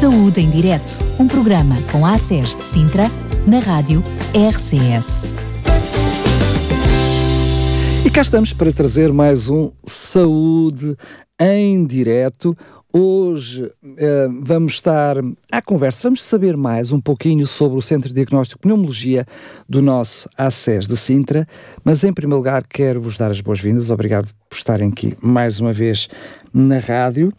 Saúde em Direto, um programa com a ACES de Sintra, na rádio RCS. E cá estamos para trazer mais um Saúde em Direto. Hoje uh, vamos estar à conversa, vamos saber mais um pouquinho sobre o Centro de Diagnóstico de Pneumologia do nosso ACES de Sintra, mas em primeiro lugar quero vos dar as boas-vindas, obrigado por estarem aqui mais uma vez na rádio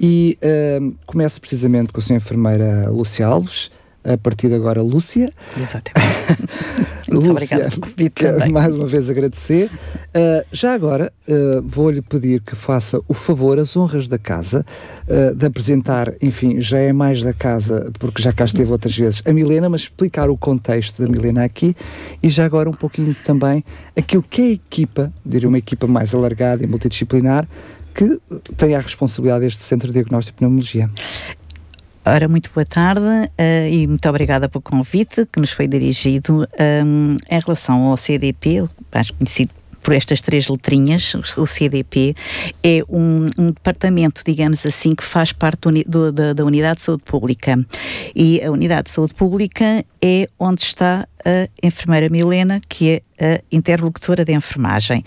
e uh, começo precisamente com a senhora enfermeira Lúcia Alves, a partir de agora Lúcia. Exatamente. Lúcia, obrigada por convite quero também. mais uma vez agradecer. Uh, já agora uh, vou-lhe pedir que faça o favor, as honras da casa, uh, de apresentar, enfim, já é mais da casa, porque já cá esteve outras vezes, a Milena, mas explicar o contexto da Milena aqui e já agora um pouquinho também aquilo que é a equipa, diria uma equipa mais alargada e multidisciplinar, que tem a responsabilidade deste Centro de Diagnóstico de Pneumologia. Ora, muito boa tarde uh, e muito obrigada pelo convite que nos foi dirigido um, em relação ao CDP, mais conhecido por estas três letrinhas, o CDP, é um, um departamento, digamos assim, que faz parte do, do, da, da Unidade de Saúde Pública. E a Unidade de Saúde Pública é onde está a enfermeira Milena, que é a interlocutora de enfermagem.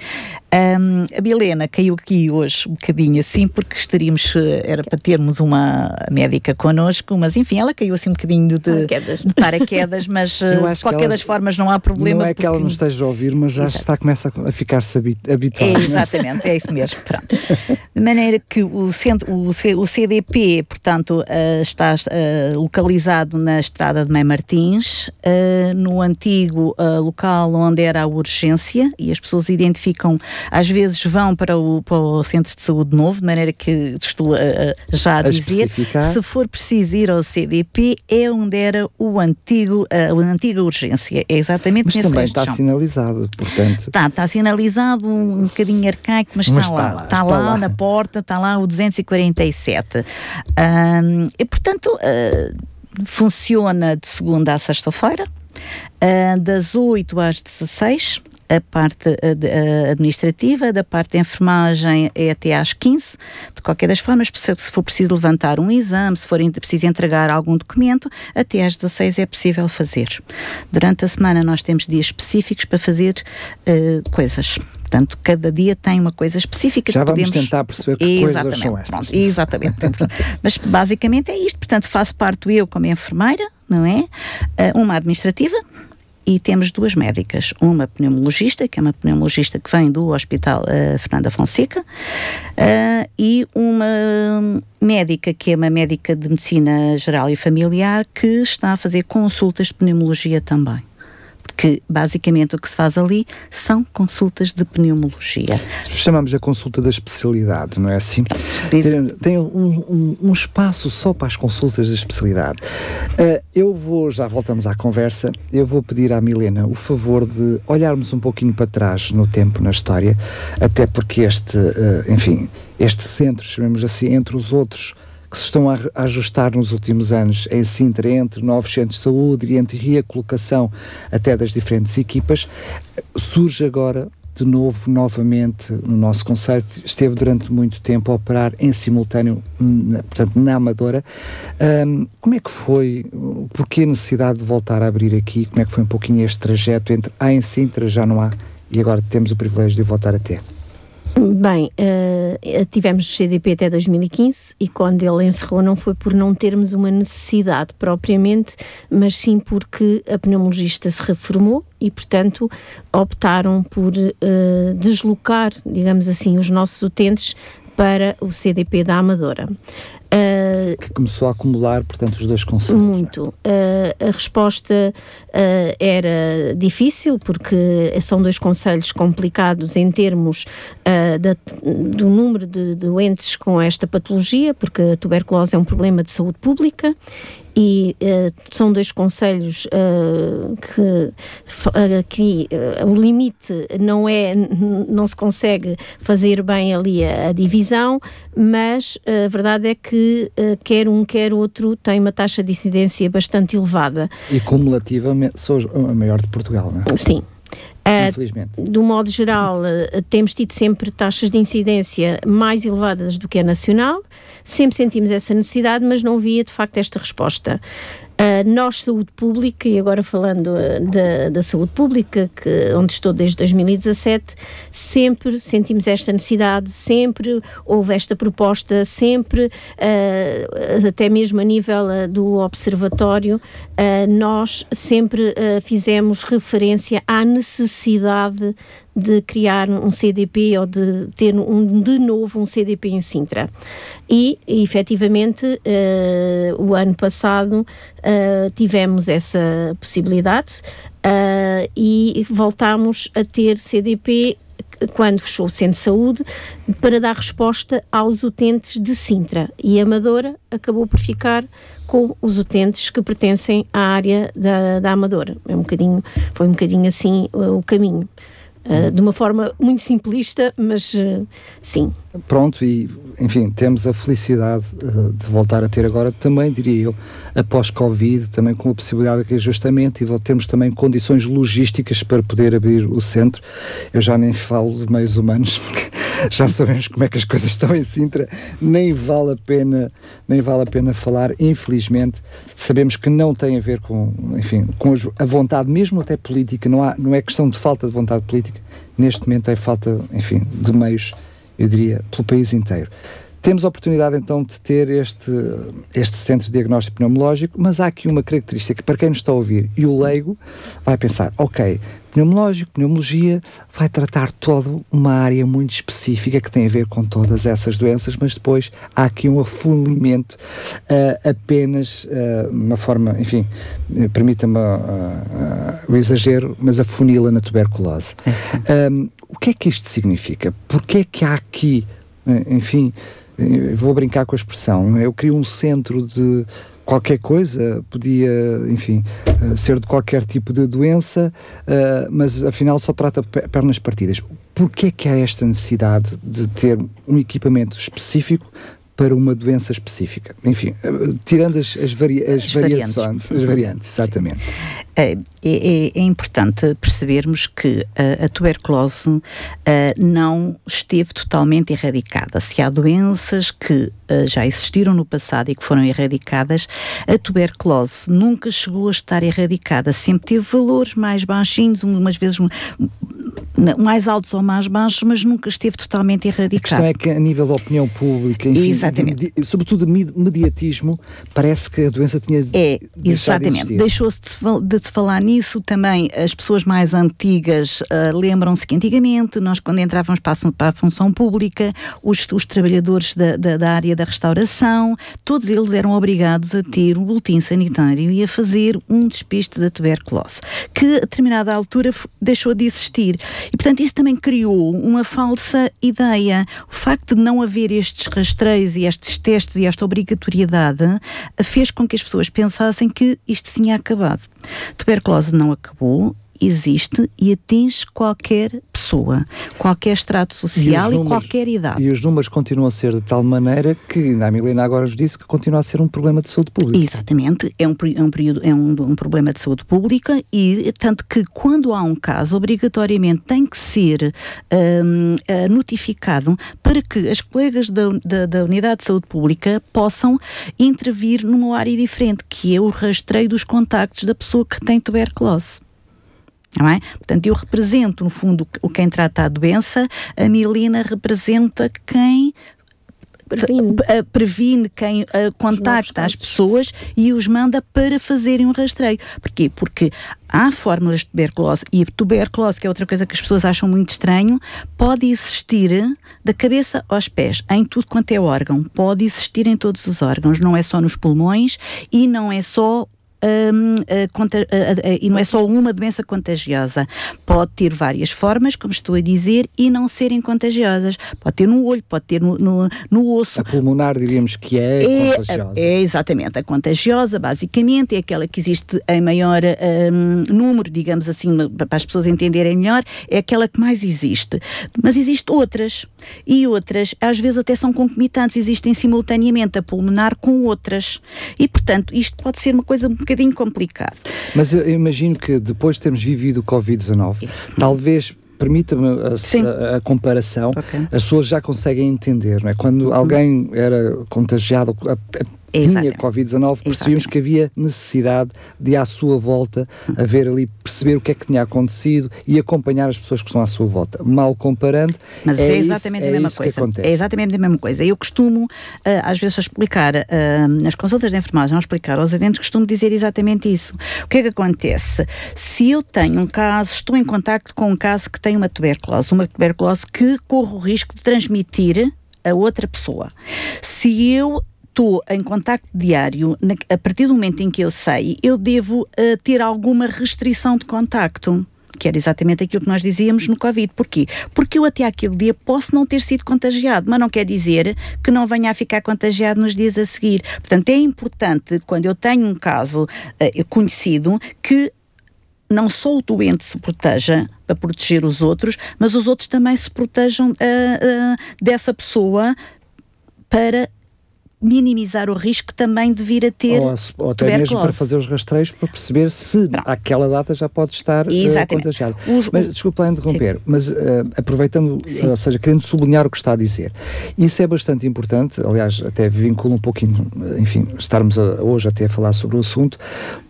Um, a Milena caiu aqui hoje um bocadinho assim, porque estaríamos, era para termos uma médica connosco, mas enfim, ela caiu assim um bocadinho de, Paraquedas. de paraquedas, mas Eu de qualquer das formas não há problema. Não é que ela porque- não esteja a ouvir, mas já Exato. está, começa a ficar-se habi- É, habituada. exatamente, é isso mesmo. Pronto. De maneira que o, centro, o, C- o CDP, portanto, eh, está eh, localizado na estrada de Mãe Martins, eh, no antigo eh, local onde era a urgência, e as pessoas identificam, às vezes vão para o, para o centro de saúde novo, de maneira que estou eh, já a, A dizer, se for preciso ir ao CDP, é onde era o antigo, eh, a antiga urgência. É exatamente Mas nesse também está sinalizado, portanto. Está, está sinalizado um bocadinho arcaico, mas, Mas está, está lá. Está, está lá, lá. na porta, está lá o 247. Ahm, e, portanto, ah, funciona de segunda à sexta-feira, das 8 às 16. A parte ah, ah, administrativa, da parte de enfermagem é até às 15. De qualquer das formas, se for preciso levantar um exame, se for preciso entregar algum documento, até às 16 é possível fazer. Durante a semana nós temos dias específicos para fazer eh, coisas. Portanto, cada dia tem uma coisa específica Já que vamos podemos... tentar perceber que coisas Exatamente, são estas. pronto, exatamente. Mas basicamente é isto. Portanto, faço parte eu como enfermeira, não é? Eh, uma administrativa e temos duas médicas. Uma pneumologista, que é uma pneumologista que vem do Hospital eh, Fernanda Fonseca, eh, e uma médica que é uma médica de medicina geral e familiar que está a fazer consultas de pneumologia também. Porque basicamente o que se faz ali são consultas de pneumologia. Chamamos a consulta da especialidade, não é assim? Tem, tem um, um- um espaço só para as consultas da especialidade. Ah, eu vou, já voltamos à conversa, eu vou pedir à Milena o favor de olharmos um pouquinho para trás no tempo, na história, até porque este, ah, enfim, este centro, chamemos assim, entre os outros que se estão a ajustar nos últimos anos em Sintra, entre novos centros de saúde e entre recolocação até das diferentes equipas, surge agora de novo, novamente, no nosso conceito, esteve durante muito tempo a operar em simultâneo, portanto, na Amadora. Ahm, como é que foi, porquê a necessidade de voltar a abrir aqui? Como é que foi um pouquinho este trajeto entre há em Sintra, já não há, e agora temos o privilégio de voltar a ter? Bem, eh, tivemos o CDP até 2015 e quando ele encerrou não foi por não termos uma necessidade propriamente, mas sim porque a pneumologista se reformou e, portanto, optaram por eh, deslocar, digamos assim, os nossos utentes para o CDP da Amadora. Eh, Que começou a acumular, portanto, os dois conceitos. muito. Uh, a resposta uh, era difícil, porque são dois conselhos complicados em termos uh, da- do número de doentes com esta patologia, porque a tuberculose é um problema de saúde pública. E uh, são dois conselhos uh, que fa- uh, uh, o limite não é, não se consegue fazer bem ali a, a divisão, mas uh, a verdade é que uh, quer um quer outro tem uma taxa de incidência bastante elevada. E cumulativamente, sou a maior de Portugal, não é? Sim. Uh, Infelizmente. Do modo geral, uh, temos tido sempre taxas de incidência mais elevadas do que a nacional, sempre sentimos essa necessidade, mas não via de facto esta resposta. Uh, nós, saúde pública, e agora falando uh, da, da, saúde pública, que, onde estou desde 2017, sempre sentimos esta necessidade, sempre houve esta proposta, sempre, uh, até mesmo a nível do observatório, nós sempre fizemos referência à necessidade de criar um CDP ou de ter um, de novo um CDP em Sintra. E, efetivamente, uh, o ano passado uh, tivemos essa possibilidade uh, e voltámos a ter CDP quando fechou o Centro de Saúde, para dar resposta aos utentes de Sintra. E a Amadora acabou por ficar com os utentes que pertencem à área da, da Amadora. É um bocadinho, foi um bocadinho assim o caminho. Uh, de uma forma muito simplista, mas uh, sim. Pronto, e enfim, temos a felicidade uh, de voltar a ter agora, também diria eu, após Covid, também com a possibilidade de reajustamento e temos também condições logísticas para poder abrir o centro. Eu já nem falo de meios humanos, porque já sabemos como é que as coisas estão em Sintra, nem vale a pena, nem vale a pena falar, infelizmente, sabemos que não tem a ver com, enfim, com a vontade, mesmo até política, não, há, não é questão de falta de vontade política, neste momento é falta, enfim, de meios, eu diria, pelo país inteiro. Temos a oportunidade então de ter este, este centro de diagnóstico pneumológico, mas há aqui uma característica que para quem nos está a ouvir e o leigo vai pensar, ok, pneumológico, pneumologia, vai tratar toda uma área muito específica que tem a ver com todas essas doenças, mas depois há aqui um afunilamento uh, apenas, uh, uma forma, enfim, permita-me uh, o exagero, mas afunila na tuberculose. Um, o que é que isto significa? Porquê é que há aqui, enfim, vou brincar com a expressão, eu crio um centro de qualquer coisa, podia, enfim, eh, ser de qualquer tipo de doença, uh, mas afinal só trata pernas partidas. Porquê que há esta necessidade de ter um equipamento específico para uma doença específica. Enfim, eh, tirando as, as, vari, as, as variações, variantes. as variantes, exatamente. É, é, é, importante percebermos que a, a tuberculose uh, não esteve totalmente erradicada. Se há doenças que uh, já existiram no passado e que foram erradicadas, a tuberculose nunca chegou a estar erradicada. Sempre teve valores mais baixinhos, umas vezes mais altos ou mais baixos, mas nunca esteve totalmente erradicado. A questão é que a nível da opinião pública, enfim, exatamente. De, sobretudo mediatismo, parece que a doença tinha É, exatamente. Deixou-se de, de, se falar nisso também. As pessoas mais antigas uh, lembram-se que antigamente, nós quando entrávamos para a, para a função pública, os, os trabalhadores da, da, da, área da restauração, todos eles eram obrigados a ter um boletim sanitário e a fazer um despiste da tuberculose, que a determinada altura deixou de existir. E, portanto, isso também criou uma falsa ideia. O facto de não haver estes rastreios e estes testes e esta obrigatoriedade fez com que as pessoas pensassem que isto tinha acabado. Tuberculose não acabou, existe e atinge qualquer pessoa, qualquer estrato social e, números, e, qualquer idade. E os números continuam a ser de tal maneira que, a Milena agora nos disse que continua a ser um problema de saúde pública. Exatamente, é um, é um, período, é um, um problema de saúde pública e tanto que quando há um caso, obrigatoriamente tem que ser um, uh, notificado para que as colegas da, da, da Unidade de Saúde Pública possam intervir numa área diferente, que é o rastreio dos contactos da pessoa que tem tuberculose. Não é? Portanto, eu represento, no fundo, o quem trata a doença, a mielina representa quem previne, previne quem uh, contacta as pessoas e os manda para fazerem um rastreio. Porquê? Porque há fórmulas de tuberculose e a tuberculose, que é outra coisa que as pessoas acham muito estranho, pode existir da cabeça aos pés, em tudo quanto é órgão, pode existir em todos os órgãos, não é só nos pulmões e não é só um, e não é só uma doença contagiosa. Pode ter várias formas, como estou a dizer, e não serem contagiosas. Pode ter no olho, pode ter no, no, no osso. A pulmonar, diríamos que é, é contagiosa. É, exatamente. A contagiosa, basicamente, é aquela que existe em maior um, número, digamos assim, para as pessoas entenderem melhor, é aquela que mais existe. Mas existem outras. E outras, às vezes, até são concomitantes, existem simultaneamente a pulmonar com outras. E, portanto, isto pode ser uma coisa um bocadinho bocadinho complicado. Mas eu imagino que depois de termos vivido o Covid-19, talvez permita-me a, a, a, comparação, okay. as pessoas já conseguem entender, não é? Quando uhum. alguém era contagiado, tinha Covid-19, percebíamos que havia necessidade de, à sua volta, haver ali, perceber o que é que tinha acontecido e acompanhar as pessoas que estão à sua volta. Mal comparando, Mas é, é exatamente isso, a mesma é coisa. É exatamente a mesma coisa. Eu costumo, uh, às vezes, explicar, uh, nas consultas de enfermagem, ao explicar aos adentros, costumo dizer exatamente isso. O que é que acontece? Se eu tenho um caso, estou em contacto com um caso que tem uma tuberculose, uma tuberculose que corre o risco de transmitir a outra pessoa. Se eu estou em contacto diário, a partir do momento em que eu sei, eu devo uh, ter alguma restrição de contacto que era exatamente aquilo que nós dizíamos no Covid. Porquê? Porque eu até aquele dia posso não ter sido contagiado, mas não quer dizer que não venha a ficar contagiado nos dias a seguir. Portanto, é importante, quando eu tenho um caso uh, conhecido, que não só o doente se proteja para proteger os outros, mas os outros também se protejam uh, uh, dessa pessoa para minimizar o risco também de vir a ter ou, ou até mesmo para fazer os rastreios para perceber se Pronto. àquela data já pode estar uh, contagiado. Os, mas desculpe lá interromper, Sim. mas uh, aproveitando, Sim. ou seja, querendo sublinhar o que está a dizer, isso é bastante importante, aliás, até vincula um pouquinho, enfim, estarmos a, hoje até a falar sobre o assunto,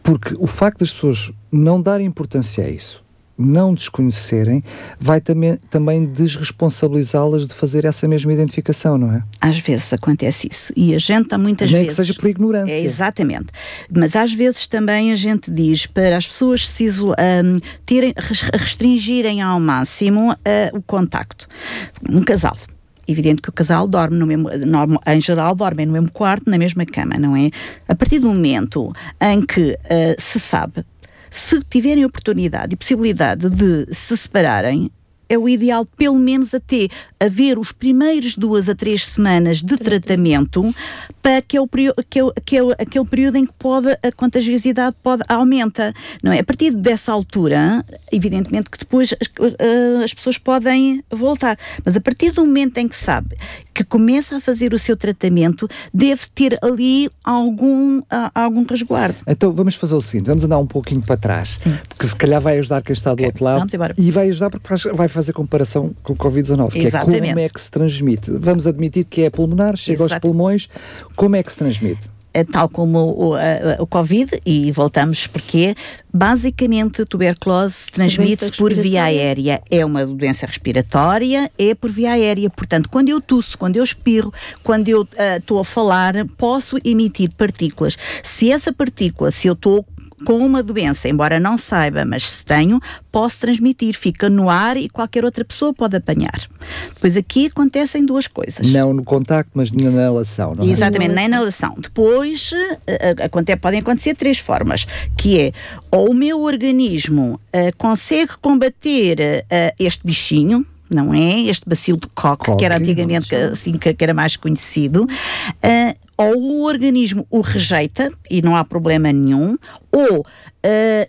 porque o facto das pessoas não darem importância a isso, não desconhecerem, vai também, também desresponsabilizá-las de fazer essa mesma identificação, não é? Às vezes acontece isso. E a gente muitas Nem vezes. que seja por ignorância. É, exatamente. Mas às vezes também a gente diz para as pessoas se um, terem, restringirem ao máximo uh, o contacto. Um casal evidente que o casal dorme no mesmo, em geral dormem no mesmo quarto, na mesma cama, não é? A partir do momento em que uh, se sabe se tiverem oportunidade e possibilidade de se separarem, é o ideal, pelo menos até haver os primeiros duas a três semanas de tratamento para que é, o, que, é, que é aquele período em que pode, a contagiosidade pode, aumenta, não é? A partir dessa altura, evidentemente que depois as, eh, as pessoas podem voltar, mas a partir do momento em que sabe que começa a fazer o seu tratamento, deve ter ali algum, algum resguardo. Então vamos fazer o seguinte, vamos andar um pouquinho para trás, Sim. porque se calhar vai ajudar quem está do okay. outro lado e vai ajudar porque vai fazer comparação com o Covid-19, que é como é que se transmite. Vamos admitir que é pulmonar, chega Exato. aos pulmões, como é que se transmite? É tal como o, o Covid, e voltamos porque basicamente a tuberculose transmite-se por via aérea. É uma doença respiratória, é por via aérea. Portanto, quando eu tuço, quando eu espirro, quando eu estou uh, a falar, posso emitir partículas. Se essa partícula, se eu estou com uma doença, embora não saiba, mas se tenho, posso transmitir, fica no ar e qualquer outra pessoa pode apanhar. Depois aqui acontecem duas coisas. Não no contacto, mas na inalação, não é? Exatamente, na inalação. Depois uh, podem acontecer três formas, que é ou o meu organismo uh, consegue combater uh, este bichinho, não é? Este bacilo de Koch, que era antigamente assim, que, que, era mais conhecido, uh, ou o organismo o rejeita e não há problema nenhum, ou uh,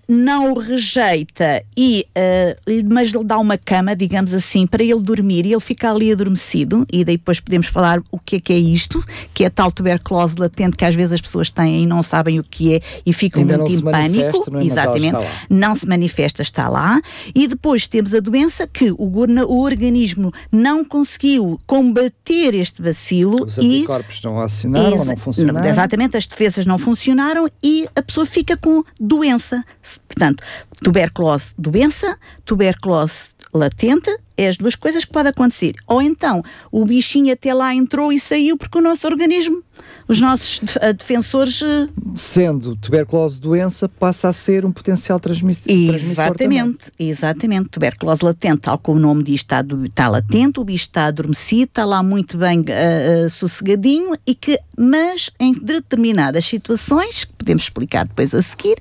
não o rejeita, e, uh, mas lhe dá uma cama, digamos assim, para ele dormir e ele fica ali adormecido. E daí depois podemos falar o que é que é isto, que é tal tuberculose latente que às vezes as pessoas têm e não sabem o que é e ficam Ainda muito em pânico. Não é? Exatamente. Não se manifesta, está lá. E depois temos a doença que o, o organismo não conseguiu combater este bacilo. Os anticorpos e, não assinaram não funcionaram. Exatamente, as defesas não funcionaram e a pessoa fica com doença. Portanto, tuberculose, doença, tuberculose latente, é as duas coisas que podem acontecer. Ou então, o bichinho até lá entrou e saiu porque o nosso organismo, os nossos eh, defensores. Eh, Sendo tuberculose doença, passa a ser um potencial transmissor. Exatamente, exatamente. Tuberculose latente, tal como o nome diz, está, está latente, o bicho está adormecido, está lá muito bem uh, uh, sossegadinho, e que, mas em determinadas situações, que podemos explicar depois a seguir,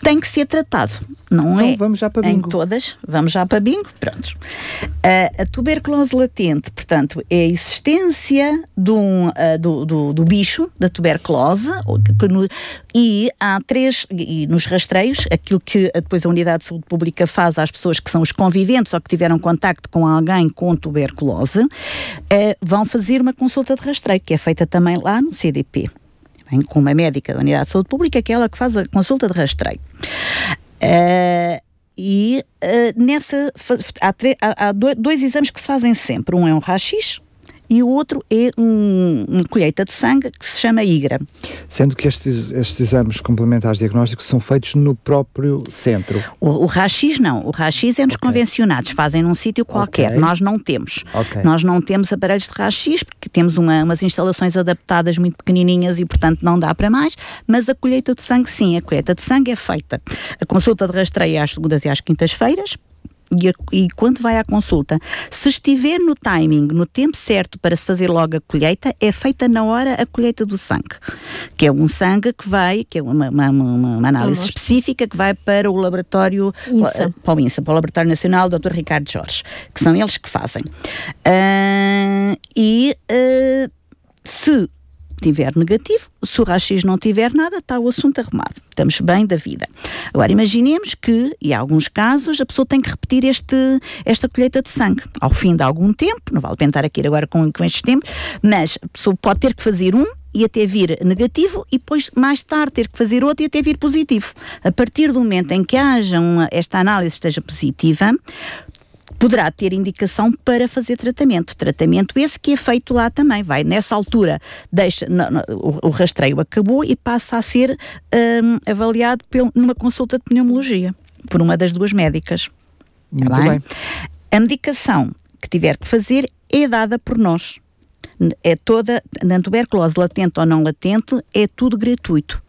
tem que ser tratado. Não então, é vamos já para bingo. em todas, vamos já para bingo, prontos. A tuberculose latente, portanto, é a existência um, uh, do, do, do, bicho, da tuberculose, no, e há três, e nos rastreios, aquilo que depois a Unidade de Saúde Pública faz às pessoas que são os conviventes ou que tiveram contacto com alguém com tuberculose, uh, vão fazer uma consulta de rastreio, que é feita também lá no CDP bem, com uma médica da Unidade de Saúde Pública, que é ela que faz a consulta de rastreio. Uh, e uh, nessa há, há, dois exames que se fazem sempre. Um é um raio-x, e o outro é um, uma colheita de sangue que se chama IGRA. Sendo que estes, estes exames complementares diagnósticos são feitos no próprio centro. O, o RAX não, o RAX é nos okay. convencionados, fazem num sítio qualquer, okay. nós não temos. Okay. Nós não temos aparelhos de RAX porque temos uma, umas instalações adaptadas muito pequenininhas e portanto não dá para mais, mas a colheita de sangue sim, a colheita de sangue é feita. A consulta de rastreio é às segundas e às quintas-feiras, e, e, quando vai à consulta, se estiver no timing, no tempo certo para se fazer logo a colheita, é feita na hora a colheita do sangue, que é um sangue que vai, que é uma, uma, uma, análise específica que vai para o laboratório, INSA. para o INSA, para o Laboratório Nacional Dr. Ricardo Jorge, que são eles que fazem. Uh, e uh, se tiver negativo, se o raio-x não tiver nada, está o assunto arrumado. Estamos bem da vida. Agora, imaginemos que, em alguns casos, a pessoa tem que repetir este, esta colheita de sangue. Ao fim de algum tempo, não vale tentar aqui agora com, com estes tempos, mas a pessoa pode ter que fazer um e até vir negativo e depois mais tarde ter que fazer outro e até vir positivo. A partir do momento em que haja uma, esta análise esteja positiva, poderá ter indicação para fazer tratamento. Tratamento esse que é feito lá também. Vai nessa altura, deixa o, o, rastreio acabou e passa a ser um, avaliado numa consulta de pneumologia por uma das duas médicas. Muito bem? bem. A medicação que tiver que fazer é dada por nós. É toda, na tuberculose latente ou não latente, é tudo gratuito.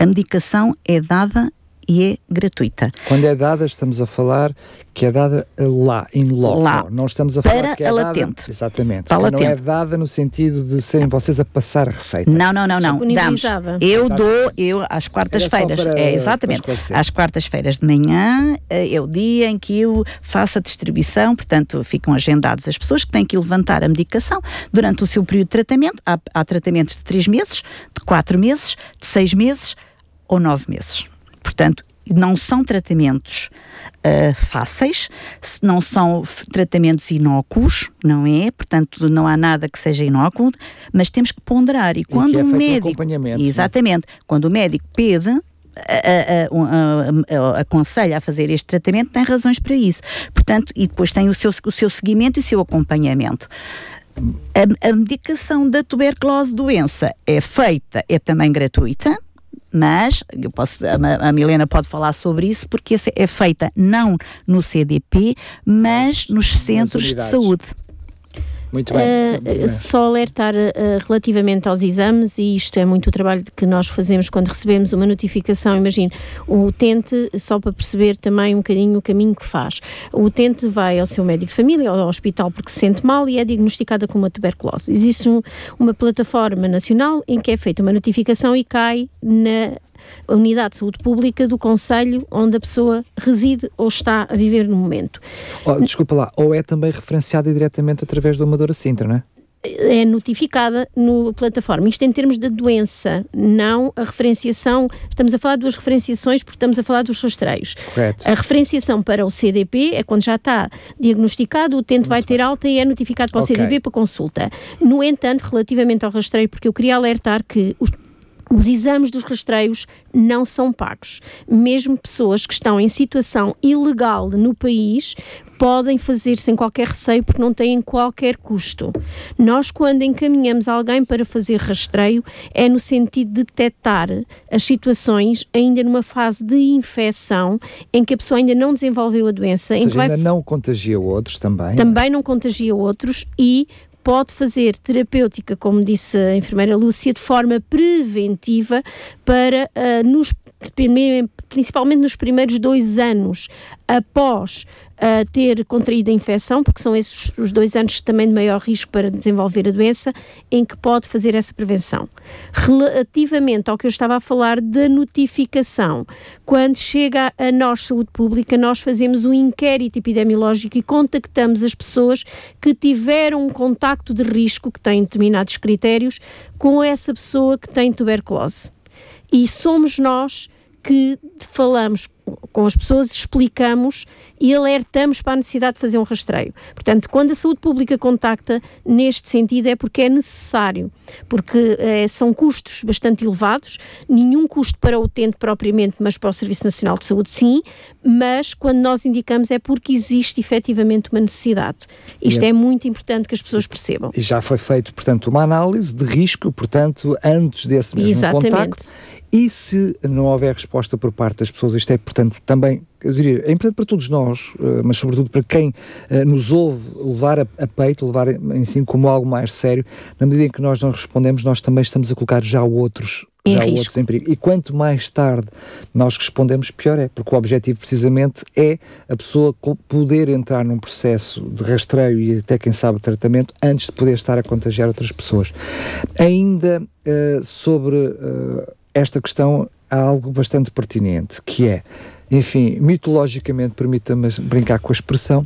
A medicação é dada e é gratuita. Quando é dada, estamos a falar que é dada lá, em loco. Lá, não estamos a falar para que é a dada, latente. Exatamente. Para não latente. é dada no sentido de serem vocês a passar a receita. Não, não, não, não. Damos. Eu dou, eu às quartas-feiras. É, exatamente. Às quartas-feiras de manhã eh, é o dia em que eu faço a distribuição, portanto, ficam agendadas as pessoas que têm que levantar a medicação durante o seu período de tratamento. Há, há tratamentos de 3 meses, de 4 meses, de 6 meses ou 9 meses. Portanto, não são tratamentos uh, fáceis, não são tratamentos inócuos, não é? Portanto, não há nada que seja inócuo, mas temos que ponderar. E quando e é o médico. Um exatamente. Né? Quando o médico pede, aconselha a fazer este tratamento, tem razões para isso. Portanto, e depois tem o seu, o seu seguimento e o seu acompanhamento. A, a medicação da tuberculose doença é feita, é também gratuita, mas eu posso, a, a Milena pode falar sobre isso porque é feita não no CDP, mas nos centros de saúde. Muito bem. Uh, só alertar uh, relativamente aos exames, e isto é muito o trabalho que nós fazemos quando recebemos uma notificação. Imagine, o utente, só para perceber também um bocadinho o caminho que faz. O utente vai ao seu médico de família, ao hospital, porque se sente mal e é diagnosticada com uma tuberculose. Existe um, uma plataforma nacional em que é feita uma notificação e cai na a unidade de saúde pública do Conselho onde a pessoa reside ou está a viver no momento. Oh, desculpa lá, ou é também referenciada diretamente através do Amadora Sintra, não é? é notificada no plataforma. Isto em termos de doença, não a referenciação. Estamos a falar de duas referenciações porque estamos a falar dos rastreios. Correto. A referenciação para o CDP é quando já está diagnosticado, o utente vai ter alta e é notificado para o okay. CDP para consulta. No entanto, relativamente ao rastreio, porque eu queria alertar que os os exames dos rastreios não são pagos. Mesmo pessoas que estão em situação ilegal no país podem fazer sem qualquer receio porque não têm qualquer custo. Nós, quando encaminhamos alguém para fazer rastreio, é no sentido de detectar as situações ainda numa fase de infecção em que a pessoa ainda não desenvolveu a doença. Ou seja, ainda não contagia outros também. Também não contagia outros e pode fazer terapêutica, como disse a enfermeira Lúcia, de forma preventiva para uh, nos principalmente nos primeiros dois anos após uh, ter contraído a infecção, porque são esses os dois anos também de maior risco para desenvolver a doença, em que pode fazer essa prevenção. Relativamente ao que eu estava a falar da notificação, quando chega a nós, saúde pública, nós fazemos um inquérito epidemiológico e contactamos as pessoas que tiveram um contacto de risco, que têm determinados critérios, com essa pessoa que tem tuberculose. E somos nós que falamos com as pessoas, explicamos e alertamos para a necessidade de fazer um rastreio. Portanto, quando a saúde pública contacta, neste sentido, é porque é necessário, porque é, são custos bastante elevados, nenhum custo para o utente propriamente, mas para o Serviço Nacional de Saúde, sim, mas quando nós indicamos é porque existe efetivamente uma necessidade. Isto é, é muito importante que as pessoas percebam. E já foi feito, portanto, uma análise de risco, portanto, antes desse mesmo Exatamente. contacto. E se não houver resposta por parte das pessoas, isto é, portanto, também, eu diria, é importante para todos nós, eh, mas sobretudo para quem uh, nos ouve levar a, a, peito, levar em si como algo mais sério, na medida em que nós não respondemos, nós também estamos a colocar já outros em já risco. outros em perigo. E quanto mais tarde nós respondemos, pior é, porque o objetivo precisamente é a pessoa poder entrar num processo de rastreio e até quem sabe tratamento antes de poder estar a contagiar outras pessoas. Ainda uh, sobre uh, esta questão há algo bastante pertinente, que é enfim, mitologicamente, permita-me brincar com a expressão,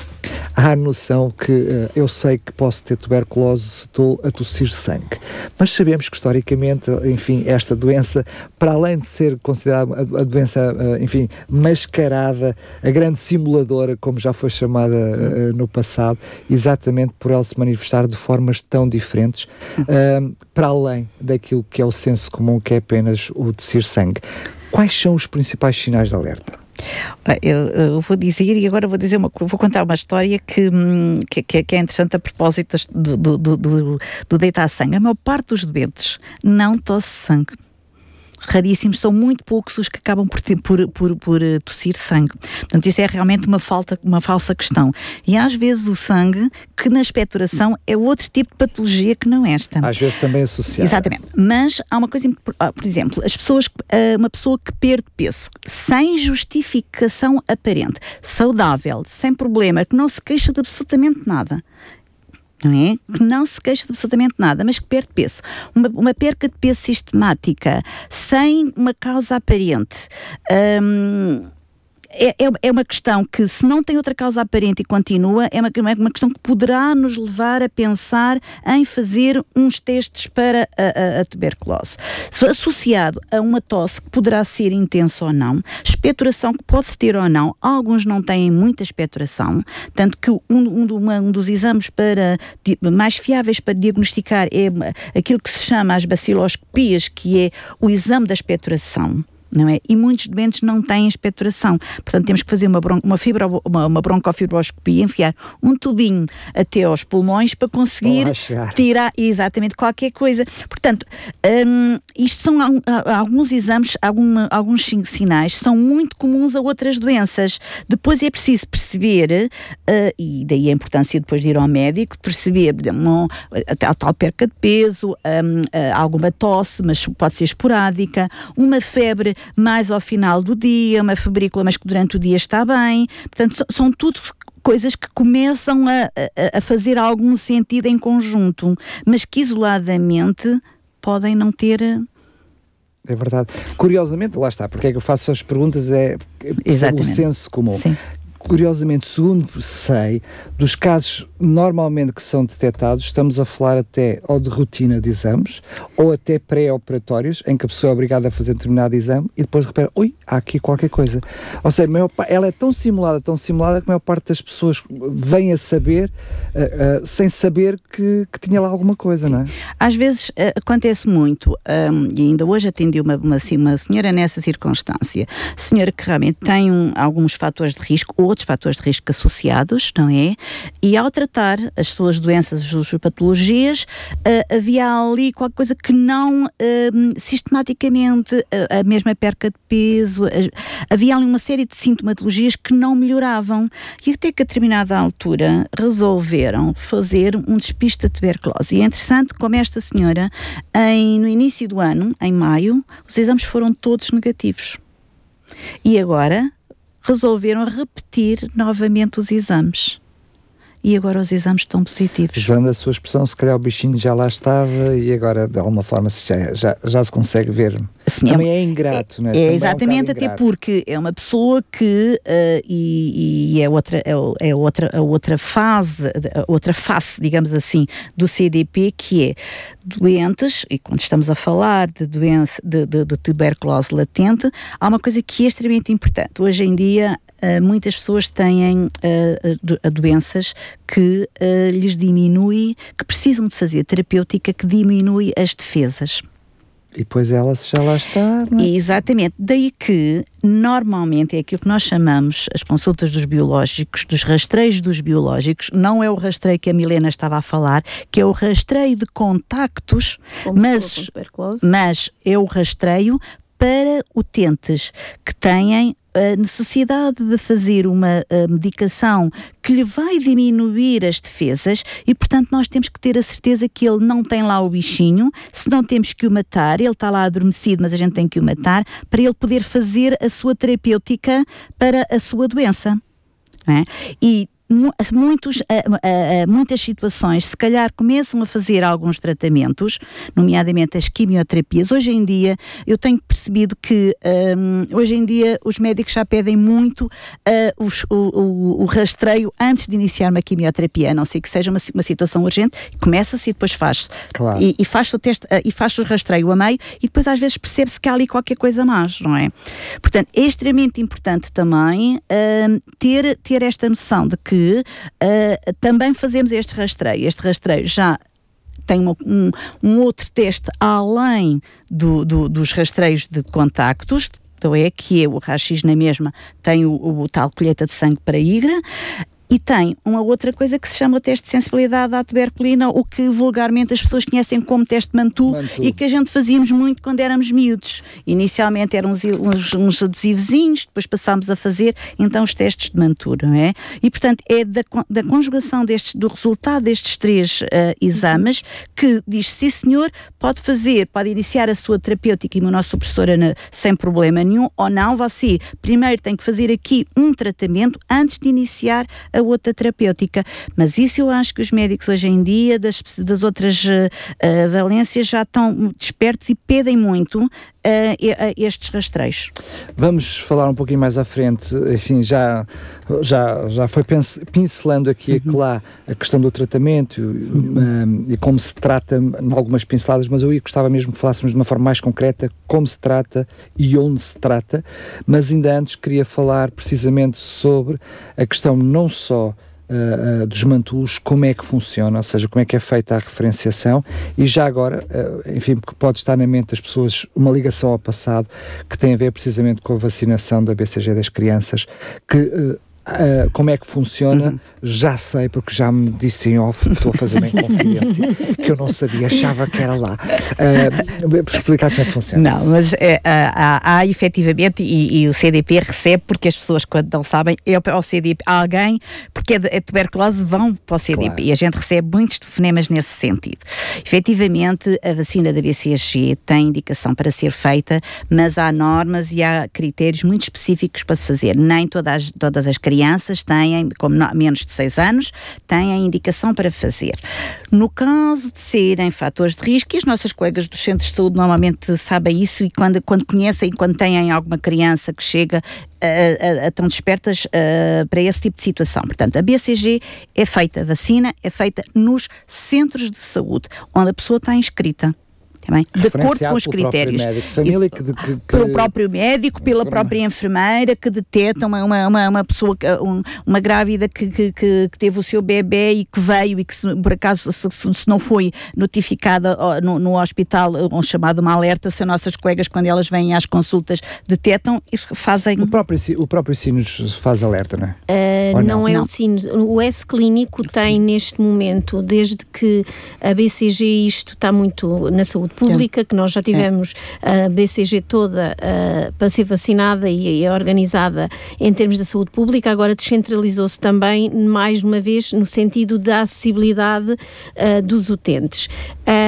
há a noção que uh, eu sei que posso ter tuberculose se estou a tossir sangue. Mas sabemos que, historicamente, enfim, esta doença, para além de ser considerada a, doença, uh, enfim, mascarada, a grande simuladora, como já foi chamada uh, no passado, exatamente por ela se manifestar de formas tão diferentes, para além daquilo que é o senso comum, que é apenas o tossir sangue. Quais são os principais sinais de alerta? Eu, eu, vou dizer, e agora vou dizer uma vou contar uma história que, hum, que, que é interessante a propósito do, do, do, do, do deitar sangue. A maior parte dos doentes não tosse sangue raríssimos, são muito poucos os que acabam por, ter, por, por, por uh, tossir sangue. Portanto, isso é realmente uma, falta, uma falsa questão. E às vezes o sangue, que na expectoração é outro tipo de patologia que não esta. Às vezes também associada. Exatamente. Mas há uma coisa, ah, por exemplo, as pessoas, uh, uma pessoa que perde peso sem justificação aparente, saudável, sem problema, que não se queixa de absolutamente nada não é? Que não se queixa de absolutamente nada, mas que perde peso. Uma, uma perca de peso sistemática, sem uma causa aparente. Hum, é, é, é, uma questão que, se não tem outra causa aparente e continua, é uma, é uma questão que poderá nos levar a pensar em fazer uns testes para a, a, a tuberculose. Associado a uma tosse que poderá ser intensa ou não, expectoração que pode ter ou não, alguns não têm muita expectoração, tanto que um, um, uma, um dos exames para, mais fiáveis para diagnosticar é aquilo que se chama as baciloscopias, que é o exame da expectoração não é? E muitos doentes não têm expectoração. Portanto, temos que fazer uma, bron uma, fibro, uma, uma broncofibroscopia, enfiar um tubinho até aos pulmões para conseguir tirar exatamente qualquer coisa. Portanto, um, isto são alguns exames, alguma, alguns sinais são muito comuns a outras doenças. Depois é preciso perceber, uh, e daí a importância depois de ir ao médico, perceber um, a, tal perca de peso, um, uh, alguma tosse, mas pode ser esporádica, uma febre mais ao final do dia, uma febrícula, mas que durante o dia está bem. Portanto, são tudo coisas que começam a, a, a, fazer algum sentido em conjunto, mas que isoladamente podem não ter. É verdade. Curiosamente, lá está, porque é que eu faço as perguntas, é, é o senso comum. Sim curiosamente, segundo sei, dos casos normalmente que são detectados, estamos a falar até ou de rotina de exames, ou até pré-operatórios, em que a pessoa é obrigada a fazer um determinado exame e depois repara, ui, há aqui qualquer coisa. Ou seja, ela é tão simulada, tão simulada que a maior parte das pessoas vem a saber, uh, uh, sem saber que, que, tinha lá alguma coisa, Sim. não é? Às vezes uh, acontece muito, um, e ainda hoje atendi uma, uma, uma senhora nessa circunstância, senhora que realmente tem um, alguns fatores de risco, outros fatores de risco associados, não é? E ao tratar as suas doenças, as suas patologias, uh, havia ali qualquer coisa que não uh, sistematicamente, uh, a mesma perca de peso, havia ali uma série de sintomatologias que não melhoravam. E até que a determinada altura resolveram fazer um despiste da tuberculose. E é interessante como esta senhora, em, no início do ano, em maio, os exames foram todos negativos. E agora resolveram repetir novamente os exames. E agora os exames estão positivos. Usando a sua expressão, se calhar o bichinho já lá estava e agora de alguma forma já, já, já se consegue ver. Sim, Também é, é ingrato, é, não é? é exatamente, é um até porque é uma pessoa que, uh, e, e, é, outra, é, é, outra, a outra fase, a outra face, digamos assim, do CDP, que é doentes, e quando estamos a falar de doença de, de, de, tuberculose latente, há uma coisa que é extremamente importante. Hoje em dia, uh, muitas pessoas têm uh, doenças que lhes diminui, que precisam de fazer terapêutica que diminui as defesas. E depois ela já lá está. Não é? Exatamente. Daí que, normalmente, é aquilo que nós chamamos as consultas dos biológicos, dos rastreios dos biológicos, não é o rastreio que a Milena estava a falar, que é o rastreio de contactos, mas, mas é o rastreio para utentes que têm a necessidade de fazer uma medicação que lhe vai diminuir as defesas e, portanto, nós temos que ter a certeza que ele não tem lá o bichinho, se não temos que o matar, ele está lá adormecido, mas a gente tem que o matar, para ele poder fazer a sua terapêutica para a sua doença. É? E muitos, uh, uh, muitas situações, se calhar começam a fazer alguns tratamentos, nomeadamente as quimioterapias. Hoje em dia, eu tenho percebido que um, hoje em dia os médicos já pedem muito uh, os, o, o, o, rastreio antes de iniciar uma quimioterapia, a não ser que seja uma, uma situação urgente, começa-se e depois faz-se. Claro. E, e faz-se o teste e faz o rastreio a meio e depois às vezes percebe-se que há ali qualquer coisa mais, não é? Portanto, é extremamente importante também hum, ter, ter esta noção de que uh, também fazemos este rastreio. Este rastreio já tem um, um outro teste além do, do, dos rastreios de contactos, então é que é o raio-x na mesma tem o, o, tal colheita de sangue para IGRA e tem uma outra coisa que se chama o teste de sensibilidade à tuberculina, o que vulgarmente as pessoas conhecem como teste Mantu, e que a gente fazíamos muito quando éramos miúdos. Inicialmente eram uns, uns, uns adesivozinhos, depois passámos a fazer então os testes de Mantu, não é? E portanto é da, da conjugação destes, do resultado destes três uh, exames que diz, sim senhor, pode fazer, pode iniciar a sua terapêutica imunossupressora na, sem problema nenhum, ou não, você primeiro tem que fazer aqui um tratamento antes de iniciar a outra terapêutica. Mas isso eu acho que os médicos hoje em dia, das, das outras uh, valências, já estão despertos e pedem muito uh, estes rastreios. Vamos falar um pouquinho mais à frente, enfim, já, já, já foi pincelando aqui uhum. lá a questão do tratamento uhum. e como se trata em algumas pinceladas, mas eu gostava mesmo que falássemos de uma forma mais concreta como se trata e onde se trata, mas ainda antes queria falar precisamente sobre a questão não só uh, dos mantus, como é que funciona, ou seja, como é que é feita a referenciação. E já agora, uh, enfim, porque pode estar na mente das pessoas uma ligação ao passado que tem a ver precisamente com a vacinação da BCG das crianças, que Uh, como é que funciona, uhum. já sei, porque já me disse em off, estou a fazer uma confidência, que eu não sabia, achava que era lá. Uh, para explicar como é que funciona. Não, mas é, há, há efetivamente, e, e, o CDP recebe, porque as pessoas, quando não sabem, é ao CDP, alguém, porque é, é tuberculose, vão para o CDP. Claro. E a gente recebe muitos telefonemas nesse sentido. Efetivamente, a vacina da BCG tem indicação para ser feita, mas há normas e há critérios muito específicos para se fazer. Nem todas, todas as crianças crianças têm, como menos de 6 anos, têm a indicação para fazer. No caso de serem fatores de risco, e as nossas colegas dos centros de saúde normalmente sabem isso e quando, quando conhecem, quando têm alguma criança que chega a, a, a tão despertas uh, para esse tipo de situação. Portanto, a BCG é feita, a vacina é feita nos centros de saúde, onde a pessoa está inscrita. Também, de acordo com os critérios. Médico, família que, que, que, pelo próprio médico, pela própria enfermeira que deteta uma, uma, uma pessoa, um, uma grávida que, que, que, teve o seu bebê e que veio e que se, por acaso se, se não foi notificada no, no, hospital, um chamado uma alerta, se as nossas colegas quando elas vêm às consultas detetam, fazem... O próprio, o próprio Sinos faz alerta, não é? Uh, não, não, é não. o Sinos. O S Clínico tem neste momento, desde que a BCG isto está muito na saúde pública, que nós já tivemos a BCG toda uh, para ser vacinada e, e organizada em termos de saúde pública, agora descentralizou-se também, mais uma vez, no sentido da acessibilidade uh, dos utentes. Uh,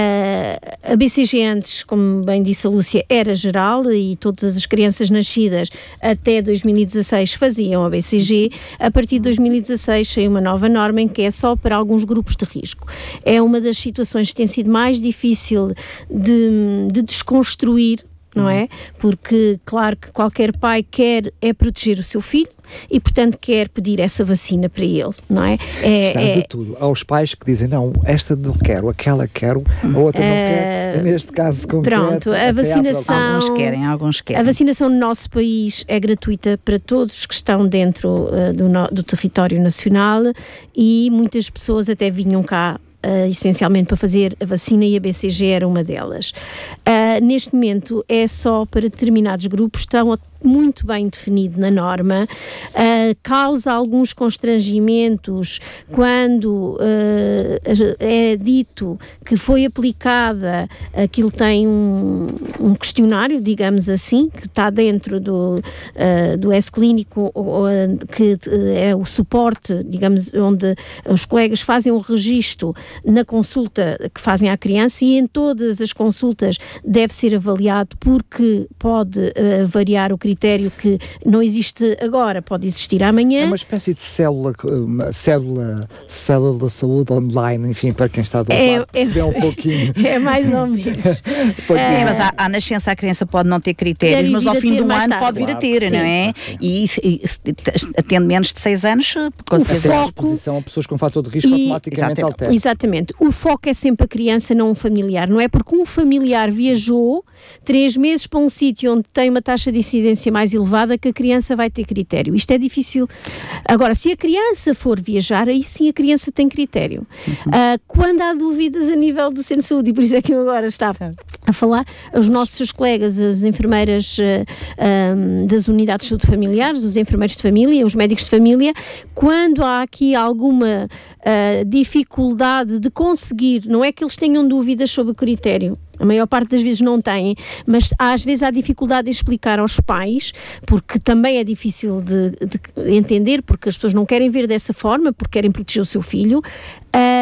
a BCG antes, como bem disse a Lúcia, era geral e todas as crianças nascidas até 2016 faziam a BCG. A partir de 2016 saiu uma nova norma em que é só para alguns grupos de risco. É uma das situações que tem sido mais difícil de, de desconstruir não é? Porque, claro que qualquer pai quer é proteger o seu filho e, portanto, quer pedir essa vacina para ele, não é? é Está é, de tudo. Há os pais que dizem, não, esta não quero, aquela quero, a outra não quero. Neste caso concreto... Pronto, a vacinação... Alguns querem, alguns querem. A vacinação no nosso país é gratuita para todos que estão dentro uh, do, no, do território nacional e muitas pessoas até vinham cá Uh, essencialmente para fazer a vacina e a BCG era uma delas. Uh, neste momento é só para determinados grupos, estão muito bem definido na norma, uh, causa alguns constrangimentos quando uh, é dito que foi aplicada, aquilo tem um, um questionário, digamos assim, que está dentro do, uh, do S-Clínico, que é o suporte, digamos, onde os colegas fazem um registro na consulta que fazem à criança e em todas as consultas deve ser avaliado porque pode variar o critério critério que não existe agora, pode existir amanhã. É uma espécie de célula, uma célula, célula da saúde online, enfim, para quem está do outro é, lado, é, um pouquinho. É mais ou menos. é, mas à, à, nascença a criança pode não ter critérios, mas ao fim do ano tarde. pode vir a ter, não é? E, e, e tendo menos de 6 anos, com certeza. A exposição a pessoas com fator de risco e, automaticamente exatamente. altera. Exatamente. O foco é sempre a criança, não um familiar. Não é porque um familiar viajou três meses para um sítio onde tem uma taxa de incidência mais elevada que a criança vai ter critério. Isto é difícil. Agora, se a criança for viajar, aí sim a criança tem critério. Uhum. Uh, quando há dúvidas a nível do centro de saúde, e por isso é que eu agora estava a falar, os nossos colegas, as enfermeiras uh, ah, um, das unidades de saúde familiares, os enfermeiros de família, os médicos de família, quando há aqui alguma uh, dificuldade de conseguir, não é que eles tenham dúvidas sobre o critério, a maior parte das vezes não têm, mas às vezes há dificuldade em explicar aos pais, porque também é difícil de, de entender, porque as pessoas não querem ver dessa forma, porque querem proteger o seu filho, uh,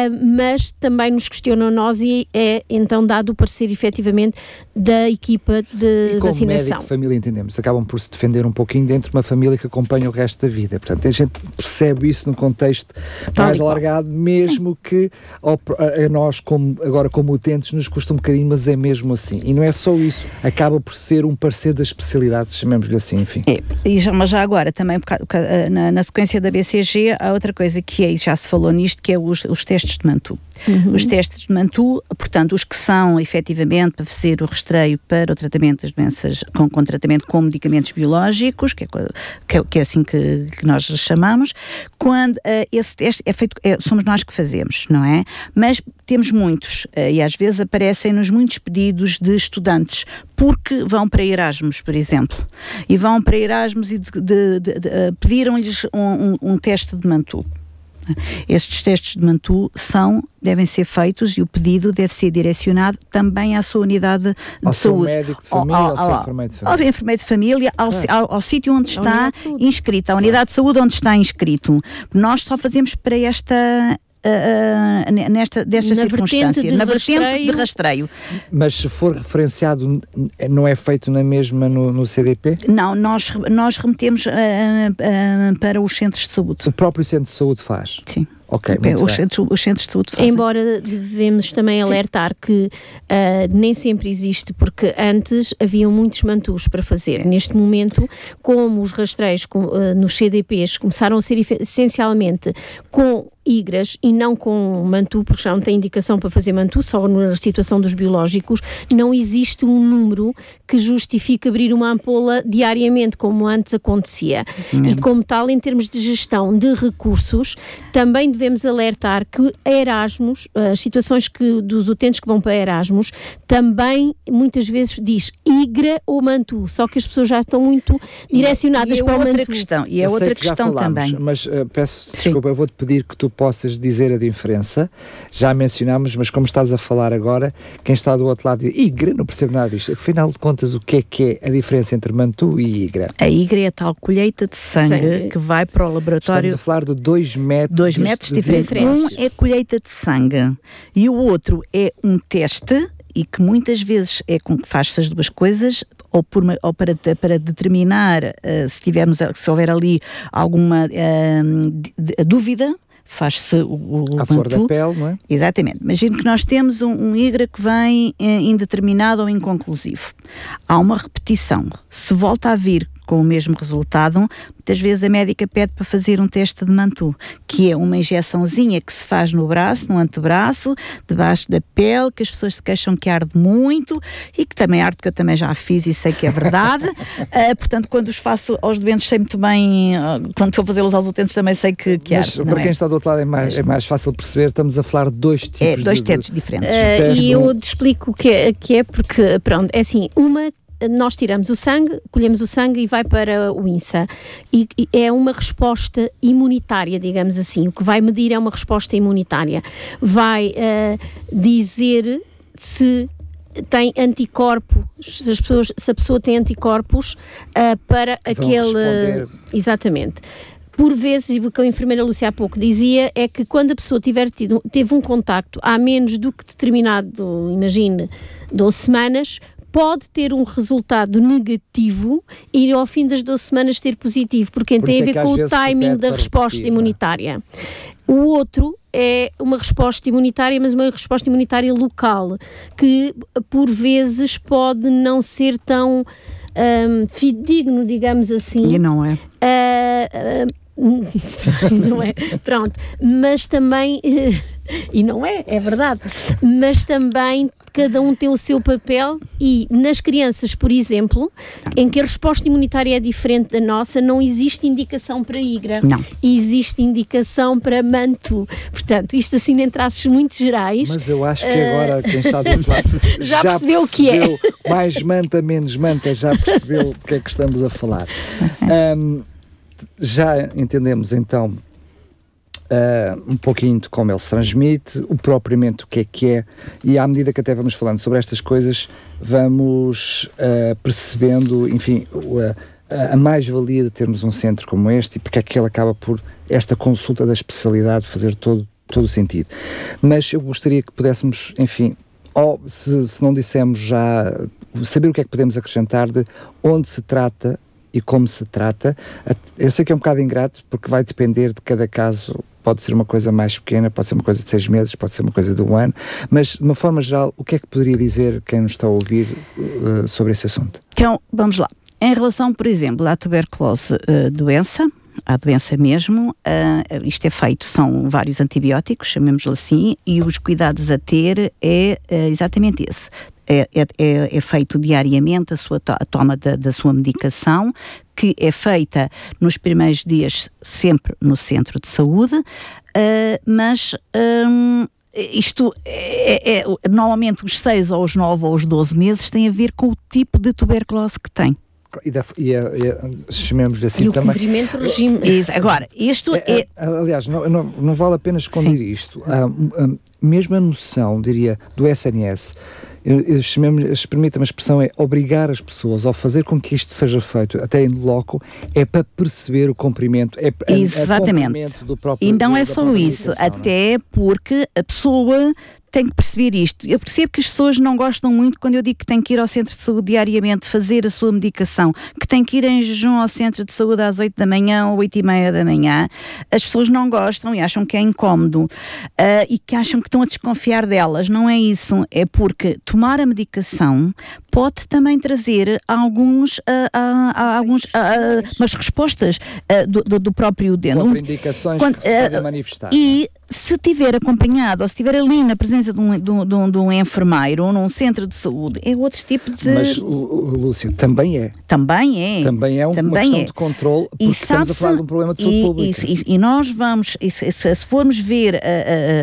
mas também nos questionam nós e é então dado o parecer efetivamente da equipa de e como vacinação. Médico, família, entendemos, acabam por se defender um pouquinho dentro de uma família que acompanha o resto da vida. Portanto, a gente percebe isso num contexto Tal mais alargado, mesmo Sim. que a, nós, como, agora como utentes, nos custa um bocadinho, mas é mesmo assim. E não é só isso, acaba por ser um parecer das especialidades, chamemos-lhe assim, enfim. É, e já, mas já agora, também na, na, sequência da BCG, há outra coisa que é, já se falou nisto, que é os, os testes de Mantu. Uhum. Os testes de Mantu, portanto, os que são efetivamente para fazer o rastreio para o tratamento das doenças com, com tratamento com medicamentos biológicos, que é, que é, que é assim que, que, nós chamamos, quando uh, esse teste é feito, é, somos nós que fazemos, não é? Mas temos muitos, uh, e às vezes aparecem-nos muitos pedidos de estudantes, porque vão para Erasmus, por exemplo, e vão para Erasmus e pediram-lhes um, um, um teste de Mantu. Estes testes de Mantu são, devem ser feitos e o pedido deve ser direcionado também à sua unidade de ao saúde. Ao médico de família, ao, ao, ao, ao enfermeiro de família. Ao enfermeiro de família, ao, ao, ao sítio onde está inscrito, à unidade de saúde onde está inscrito. Nós só fazemos para esta uh, nesta, desta na circunstância, vertente na vertente rastreio. de rastreio. Mas se for referenciado, não é feito na mesma no, no CDP? Não, nós, nós remetemos uh, uh, para os centros de saúde. O próprio centro de saúde faz? Sim. Ok, os centros, os centros, de saúde fazem. Embora devemos também Sim. alertar que uh, nem sempre existe, porque antes haviam muitos mantus para fazer. Neste momento, como os rastreios uh, nos CDPs começaram a ser essencialmente com igras e não com mantu, porque já não tem indicação para fazer mantu, só na situação dos biológicos, não existe um número que justifique abrir uma ampola diariamente, como antes acontecia. Uhum. E como tal, em termos de gestão de recursos, também devemos alertar que Erasmus, as situações que, dos utentes que vão para Erasmus, também muitas vezes diz igra ou mantu, só que as pessoas já estão muito direcionadas e é para o mantu. Questão, e é outra questão falámos, também. Mas uh, peço Sim. desculpa, eu vou-te pedir que tu possas dizer a diferença. Já mencionámos, mas como estás a falar agora, quem está do outro lado diz, IGRA, não percebo nada disto. Afinal de contas, o que é que é a diferença entre Mantu e IGRA? A IGRA é a tal colheita de sangue, sangue. que vai para o laboratório. Estamos a falar de dois métodos. Dois métodos diferentes. diferentes. Um é colheita de sangue e o outro é um teste e que muitas vezes é com que faz-se as duas coisas, ou, por, ou para, para determinar uh, se tivermos se houver ali alguma uh, dúvida faz-se o, o À flor da pele, não é? Exatamente. Imagino que nós temos um, um IGRA que vem eh, indeterminado ou inconclusivo. Há uma repetição. Se volta a vir com o mesmo resultado, muitas vezes a médica pede para fazer um teste de Mantu, que é uma injeçãozinha que se faz no braço, no antebraço, debaixo da pele, que as pessoas se queixam que arde muito e que também arde, que eu também já fiz e sei que é verdade. uh, portanto, quando os faço aos doentes, sei muito bem, uh, quando estou a fazê-los aos utentes, também sei que, que Mas arde. para é? quem está do outro lado é mais, é mais fácil perceber, estamos a falar de dois tipos É, dois de, tetos diferentes. Uh, e eu te explico o que é, que é, porque, pronto, é assim, uma nós tiramos o sangue, colhemos o sangue e vai para o INSA. E, e, é uma resposta imunitária, digamos assim. O que vai medir é uma resposta imunitária. Vai uh, dizer se tem anticorpos, se, as pessoas, se a pessoa tem anticorpos uh, para Vão aquele. responder. Exatamente por vezes, e o que a enfermeira Lúcia há pouco dizia, é que quando a pessoa tiver tido, teve um contacto há menos do que determinado, imagine, 12 semanas, pode ter um resultado negativo e ao fim das 12 semanas ter positivo, porque Por tem a é ver às com o timing da resposta repetir, não é? imunitária. O outro é uma resposta imunitária, mas uma resposta imunitária local, que por vezes pode não ser tão hum, fidedigno, digamos assim. E não é? Ah, ah, não é? Pronto, mas também, e não é, é verdade, mas também cada um tem o seu papel e nas crianças, por exemplo, em que a resposta imunitária é diferente da nossa, não existe indicação para IGRA. Não. Existe indicação para MANTU. Portanto, isto assim em traços muito gerais. Mas eu acho que agora quem está do outro lado Já percebeu o que é. percebeu, Mais manta, menos manta, já percebeu do que é que estamos a falar. Ahm, já entendemos então ah, um pouquinho de como ele se transmite, o propriamente o que é que é, e à medida que até vamos falando sobre estas coisas, vamos ah, percebendo, enfim, a, a mais-valia de termos um centro como este e porque é que ele acaba por esta consulta da especialidade fazer todo, todo o sentido. Mas eu gostaria que pudéssemos, enfim, ou se, se não dissemos já, saber o que é que podemos acrescentar de onde se trata e como se trata. At- Eu sei que é um bocado ingrato porque vai depender de cada caso. Pode ser uma coisa mais pequena, pode ser uma coisa de seis meses, pode ser uma coisa de um ano, mas de uma forma geral, o que é que poderia dizer quem nos está a ouvir eh, sobre esse assunto? Então, vamos lá. Em relação, por exemplo, à tuberculose eh, doença, à doença mesmo, eh, isto é feito, são vários antibióticos, chamemos-lhe assim, e os cuidados a ter é eh, exatamente esse. É, é- é- é feito diariamente a sua to- a toma da, da sua medicação, que é feita nos primeiros dias sempre no centro de saúde, eh, mas hum, isto é, é- normalmente os 6 ou os 9 ou os 12 meses tem a ver com o tipo de tuberculose que tem. E, da, e, a- e a- chamemos-lhe assim e o também. cumprimento do regime. Isso, Agora, isto É, é. é, aliás, não, não, não vale a pena esconder isto. Há, hum, mesmo a noção, diria, do SNS, eu- eu chamemos- permita-me a expressão, é obrigar as pessoas ao fazer com que isto seja feito, até em loco, é para perceber o comprimento, é, é- é Exatamente. comprimento do próprio E não do- é só isso, não é? até porque a pessoa tem que perceber isto. Eu percebo que as pessoas não gostam muito quando eu digo que tem que ir ao centro de saúde diariamente fazer a sua medicação, que tem que ir em jejum ao centro de saúde às 8 da manhã ou 8 e meia da manhã. As pessoas não gostam e acham que é incómodo ah, e que acham que estão a desconfiar delas. Não é isso, é porque tomar a medicação pode também trazer alguns, ah, ah, alguns umas respostas do, do- próprio dente. Um- Contraindicações quando- que se podem manifestar. e se tiver acompanhado ou se estiver ali na presença de um, de um- de um- enfermeiro ou num centro de saúde, é outro tipo de. Mas, Lúcia, também é. também é. Também é um- uma Também questão é. de controle, porque E estamos a falar de um problema de saúde e, pública. e- e- e nós vamos, e se, se- formos ver ah,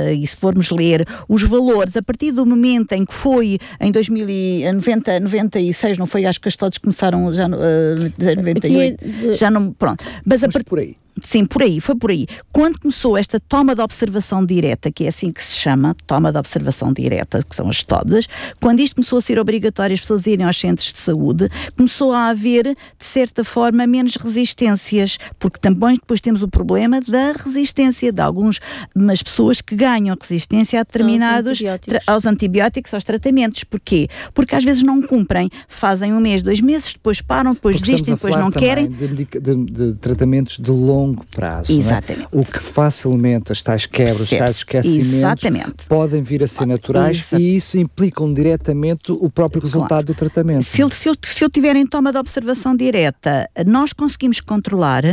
ah, e se formos ler os valores, a partir do momento em que foi em 2090, 96, não foi? Acho que as todos começaram já no ah, 98, Aqui é de- já não. Pronto. Mas a Mas partir por aí. Sim, por aí, foi por aí. Quando começou esta toma de observação direta, que é assim que se chama, toma de observação direta, que são as todas, quando isto começou a ser obrigatório as pessoas irem aos centros de saúde, começou a haver, de certa forma, menos resistências, porque também depois temos o problema da resistência de algumas pessoas que ganham resistência a determinados antibióticos. tra- aos antibióticos, aos tratamentos. Porquê? Porque às vezes não cumprem, fazem um mês, dois meses, depois param, depois Porque desistem, depois não querem. De, de- de tratamentos de longo longo prazo. É? Exatamente. O que facilmente as tais quebras, os tais esquecimentos Exatamente. podem vir a ser naturais Exato. e isso implicam diretamente o próprio resultado claro. do tratamento. Se, se, eu, se eu tiver em toma de observação direta, nós conseguimos controlar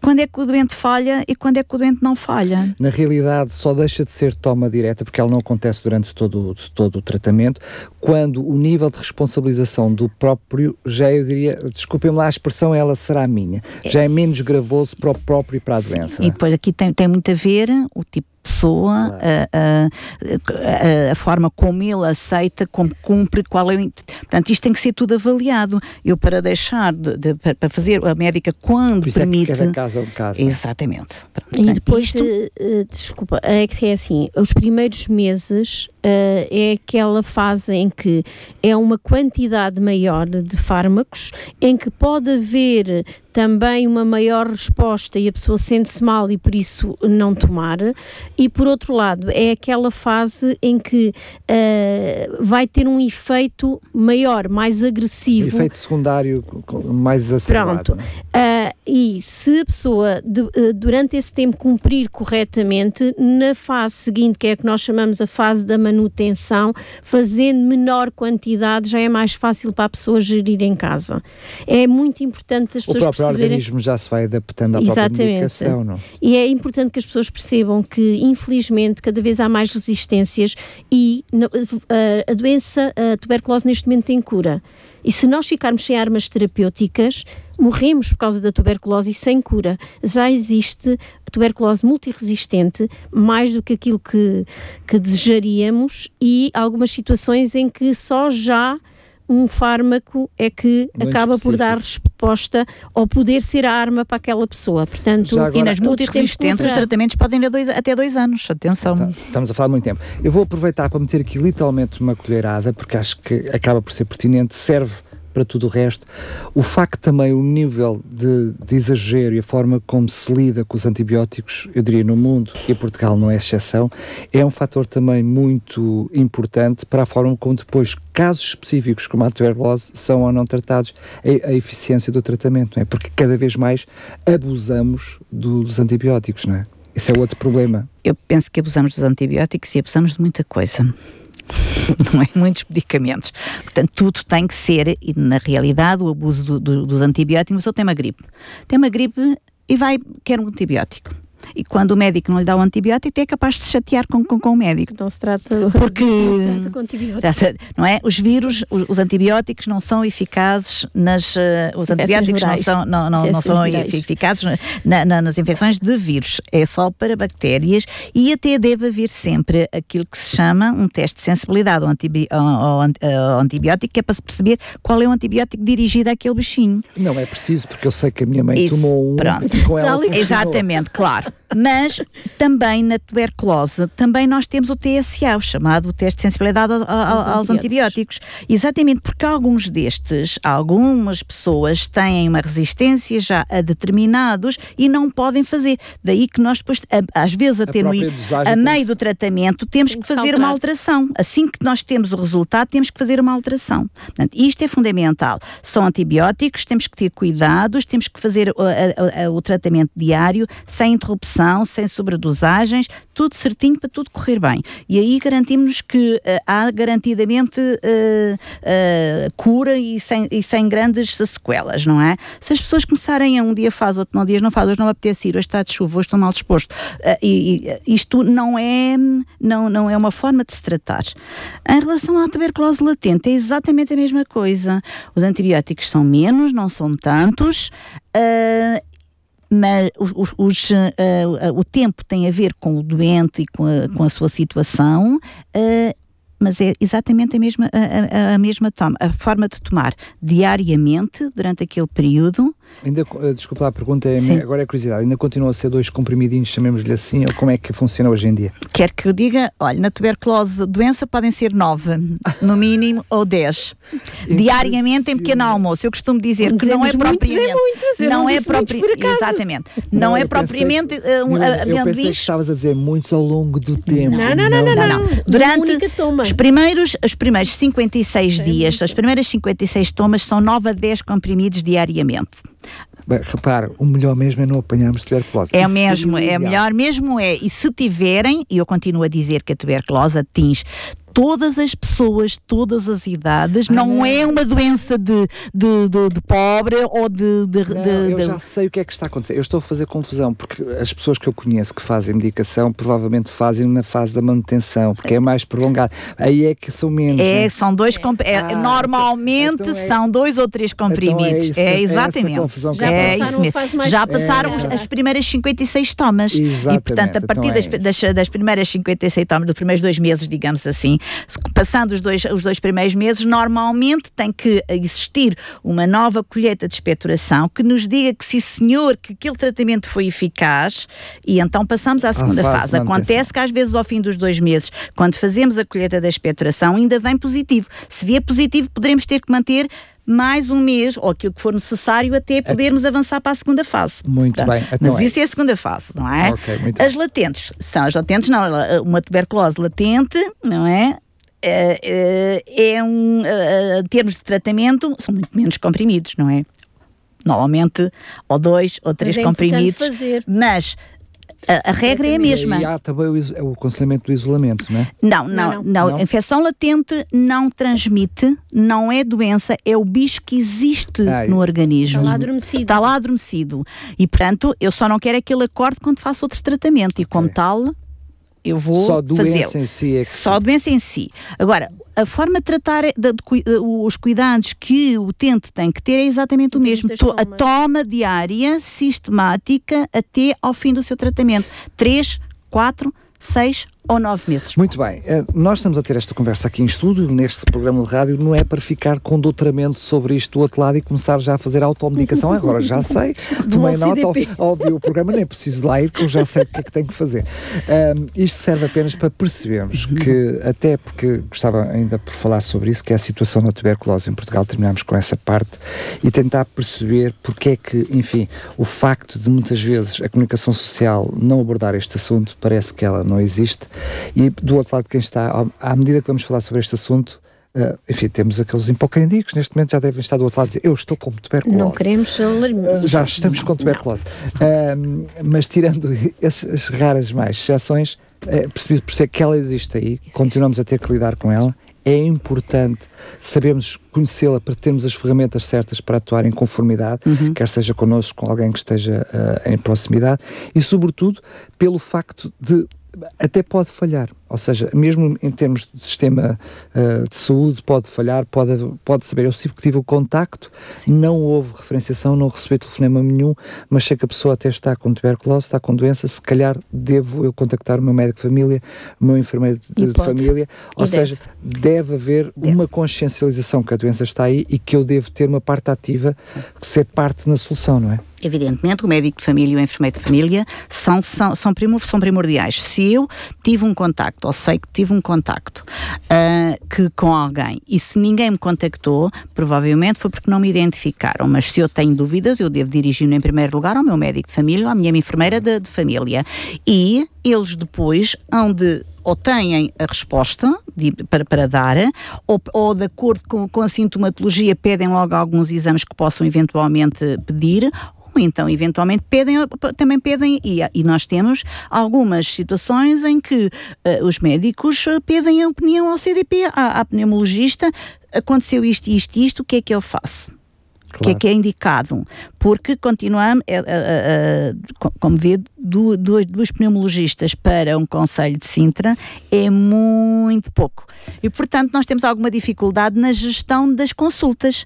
quando é que o doente falha e quando é que o doente não falha. Na realidade, só deixa de ser toma direta, porque ela não acontece durante todo, todo o tratamento, quando o nível de responsabilização do próprio, já eu diria, desculpem-me lá a expressão, ela será minha, já é menos gravoso para o próprio e para a doença. E depois aqui tem, tem muito a ver o tipo pessoa, a, a, a, forma como ele aceita, como cumpre, qual é o. Portanto, isto tem que ser tudo avaliado. Eu, para deixar, de, de, para fazer a médica quando Por permite. É que cada caso é um caso. Exatamente. Portanto, e depois, isto... uh, desculpa, é que é assim: os primeiros meses uh, é aquela fase em que é uma quantidade maior de fármacos, em que pode haver também uma maior resposta e a pessoa sente-se mal e por isso não tomar. E por outro lado, é aquela fase em que uh, vai ter um efeito maior, mais agressivo. Efeito secundário mais exacerbado. Pronto. Uh, e se a pessoa de, uh, durante esse tempo cumprir corretamente, na fase seguinte, que é a que nós chamamos a fase da manutenção, fazendo menor quantidade, já é mais fácil para a pessoa gerir em casa. É muito importante as pessoas próprio organismo já se vai adaptando à Exatamente. própria medicação, não? E é importante que as pessoas percebam que, infelizmente, cada vez há mais resistências e a, a doença, a tuberculose neste momento tem cura. E se nós ficarmos sem armas terapêuticas, morremos por causa da tuberculose e sem cura. Já existe tuberculose multiresistente, mais do que aquilo que, que desejaríamos, e algumas situações em que só já um fármaco é que Muito acaba específico. por dar resposta ou poder ser a arma para aquela pessoa. Portanto, agora, e nas multiresistentes os tratamentos podem ir dois, até dois anos. Atenção. Tá, estamos a falar muito tempo. Eu vou aproveitar para meter aqui literalmente uma colherada, porque acho que acaba por ser pertinente, serve para tudo o resto. O facto também, o nível de, de, exagero e a forma como se lida com os antibióticos, eu diria no mundo, e Portugal não é exceção, é um fator também muito importante para a forma como depois casos específicos como a tuberculose são ou não tratados, a, a eficiência do tratamento, não é? Porque cada vez mais abusamos do, dos antibióticos, não é? Isso é outro problema. Eu penso que abusamos dos antibióticos e abusamos de muita coisa. não é? Muitos medicamentos. Portanto, tudo tem que ser, e na realidade, o abuso do, do, dos antibióticos, ou tem uma gripe. Tem uma gripe e vai, quer um antibiótico e quando o médico não lhe dá o antibiótico, é capaz de se chatear com, com, com o médico. Não se trata, Porque, não se trata com antibióticos. Não é? Os vírus, os, os antibióticos não são eficazes nas. Uh, os antibióticos não são, não, não, não são eficazes na, na, nas infecções de vírus. É só para bactérias e até deve haver sempre aquilo que se chama um teste de sensibilidade ao, antibi ao, ao, ao antibiótico, que é para se perceber qual é o antibiótico dirigido àquele bichinho. Não é preciso, porque eu sei que a minha mãe Isso, tomou um pronto. com ela Exatamente, claro. Mas também na tuberculose, também nós temos o TSA, o chamado teste de sensibilidade aos, aos antibióticos. antibióticos. Exatamente, porque alguns destes, algumas pessoas têm uma resistência já a determinados e não podem fazer. Daí que nós depois, às vezes a, a meio do tratamento, temos que fazer uma alteração. Assim que nós temos o resultado, temos que fazer uma alteração. Portanto, isto é fundamental. São antibióticos, temos que ter cuidados, temos que fazer o, a, a, o tratamento diário, sem interrupção sem sobredosagens, tudo certinho para tudo correr bem. E aí garantimos que uh, há garantidamente uh, uh, cura e sem, e sem grandes sequelas, não é? Se as pessoas começarem a um dia faz, outro não dias não faz, hoje não apetece ir, hoje está de chuva, hoje estou mal disposto, e, isto não é, não, não é uma forma de se tratar. Em relação à tuberculose latente, é exatamente a mesma coisa. Os antibióticos são menos, não são tantos, Uh, mas os, os, uh, uh, o tempo tem a ver com o doente e com a, com a sua situação. Uh, mas é exatamente a mesma, a, a, mesma toma, a forma de tomar diariamente durante aquele período Ainda, eh, desculpa lá, a pergunta é, agora é curiosidade, ainda continua a ser dois comprimidinhos, chamemos-lhe assim, ou como é que funciona hoje em dia? Quer que eu diga, olha, na tuberculose doença podem ser nove, no mínimo, ou dez. Diariamente em pequeno almoço. Eu costumo dizer que não é propriamente. É muitos, não, não é propriamente. Exatamente. Não, não é propriamente pensei, um, Eu pensei que estavas a dizer muitos ao longo do tempo. Não, não, não, não. não, não. Durante os primeiros, os primeiros 56 é dias, as primeiras 56 tomas são 9 a 10 comprimidos diariamente. Bem, repare, o melhor mesmo é não apanharmos tuberculose. É Isso mesmo, é melhor mesmo é. E se tiverem, e eu continuo a dizer que a tuberculose atinge todas as pessoas, todas as idades, não, não. é uma doença de, de, de- de pobre ou de. de, Não, de- eu já sei o que é que está a acontecer. Eu estou a fazer confusão porque as pessoas que eu conheço que fazem medicação provavelmente fazem na fase da manutenção, porque é mais prolongado. Aí é que são menos. É, né? são dois. comp- é, Ah, normalmente então é- são dois ou três comprimidos. isso, é, é essa exatamente. Já é passaram isso mesmo. Já passaram É, as- primeiras 56 tomas. Exatamente, E portanto, a partir então é das, isso. das, das primeiras 56 tomas, dos primeiros dois meses, digamos assim, passando os dois, os dois primeiros meses, normalmente tem que existir uma nova colheita de expectoração que nos diga que, sim senhor, que aquele tratamento foi eficaz e então passamos à segunda fase fase. Acontece que às vezes ao fim dos dois meses, quando fazemos a colheita da expectoração, ainda vem positivo. Se vier positivo, poderemos ter que manter mais um mês, ou aquilo que for necessário, até podermos avançar para a segunda fase. Muito Portanto, bem, então Mas é isso é a segunda fase, não é? Ok, muito as bem. latentes, são as latentes, não, uma tuberculose latente, não é? É, é- é um, eh, em termos de tratamento, são muito menos comprimidos, não é? Normalmente, ou dois ou três é importante comprimidos, fazer. mas a, a regra é a mesma. E há também o, o aconselhamento do isolamento, não é? Não, Não, não, não. Infecção latente não transmite, não é doença, é o bicho que existe Ah, no organismo. Está lá adormecido. Está lá adormecido. E, portanto, eu só não quero é que ele acorde quando faço outro tratamento. E, como tal, eu vou Só doença em si é que Só a doença em si. Agora, a forma de tratar de- de cui- os cuidados que o utente tem que ter é exatamente o mesmo. To- A toma diária, sistemática, até ao fim do seu tratamento. Três, quatro, seis ou nove meses. Muito bem, eh, nós estamos a ter esta conversa aqui em estúdio, neste programa de rádio, não é para ficar com doutoramento sobre isto do outro lado e começar já a fazer automedicação. Agora já sei, tomei nota, ouvi o programa, nem preciso lá ir, que eu já sei o que é que tenho que fazer. Ahm, isto serve apenas para percebermos que, até porque gostava ainda por falar sobre isso, que é a situação da tuberculose em Portugal, terminamos com essa parte e tentar perceber porque é que, enfim, o facto de muitas vezes a comunicação social não abordar este assunto, parece que ela não existe. E do outro lado, quem está, à medida que vamos falar sobre este assunto, ah, enfim, temos aqueles hipocondíacos, neste momento já devem estar do outro lado a dizer eu estou com tuberculose. Não queremos alarmismo. Já estamos com tuberculose. Ahm, mas tirando essas raras mais exceções, é preciso perceber que ela existe aí, continuamos a ter que lidar com ela. É importante sabermos conhecê-la para termos as ferramentas certas para atuar em conformidade, quer seja connosco, com alguém que esteja ah, em proximidade, e sobretudo pelo facto de até pode falhar, ou seja, mesmo em termos de sistema ah, de saúde, pode falhar, pode, pode saber. Eu tive que tive o contacto, não houve referenciação, não recebi telefonema nenhum, mas sei que a pessoa até está com tuberculose, está com doença, se calhar devo eu contactar o meu médico de família, o meu enfermeiro de, de família, ou E seja, deve haver uma consciencialização que a doença está aí e que eu devo ter uma parte ativa, ser parte na solução, não é? Evidentemente, o médico de família e o enfermeiro de família são, são, são primordiais. Se eu tive um contacto, ou sei que tive um contacto ah, que, com alguém, e se ninguém me contactou, provavelmente foi porque não me identificaram. Mas se eu tenho dúvidas, eu devo dirigir-me em primeiro lugar ao meu médico de família ou à minha enfermeira de, de família. E eles depois hão de ou têm a resposta de- para, para dar, ou, ou de acordo com, com a sintomatologia pedem logo alguns exames que possam eventualmente pedir, então eventualmente pedem, também pedem, e, e nós temos algumas situações em que eh, os médicos eh, pedem a opinião ao CDP, à, à pneumologista, aconteceu isto, isto, isto, o que é que eu faço? O que é que é indicado? Porque continuamos, é, é, é, co- como vê, do, dos pneumologistas para um Conselho de Sintra é muito pouco. E, portanto, nós temos alguma dificuldade na gestão das consultas.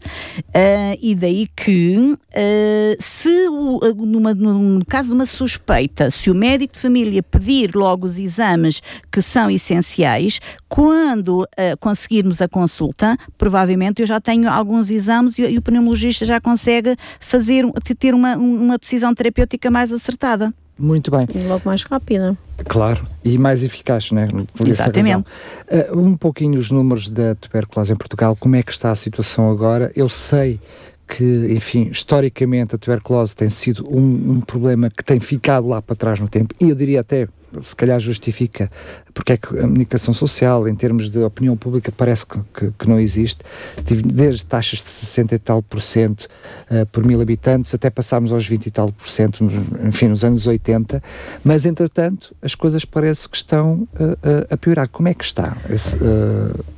Ah, e daí que, ah, se o- numa- no, caso de uma suspeita, se o médico de família pedir logo os exames que são essenciais, quando ah, conseguirmos a consulta, provavelmente eu já tenho alguns exames e, e o pneumologista já consegue fazer, ter uma, uma decisão terapêutica mais acertada. Muito bem. E logo mais rápida. Claro, e mais eficaz, né? Por essa Exatamente. razão. Uh, um pouquinho os números da tuberculose em Portugal, como é que está a situação agora? Eu sei que, enfim, historicamente a tuberculose tem sido um, um, problema que tem ficado lá para trás no tempo, e eu diria até, se calhar justifica, porque é que a comunicação social, em termos de opinião pública, parece que, que, que não existe, desde taxas de 60 e tal por cento uh, por mil habitantes, até passámos aos 20 e tal por cento, enfim, nos anos 80, mas entretanto as coisas parece que estão uh, uh, a piorar. Como é que está? Esse, de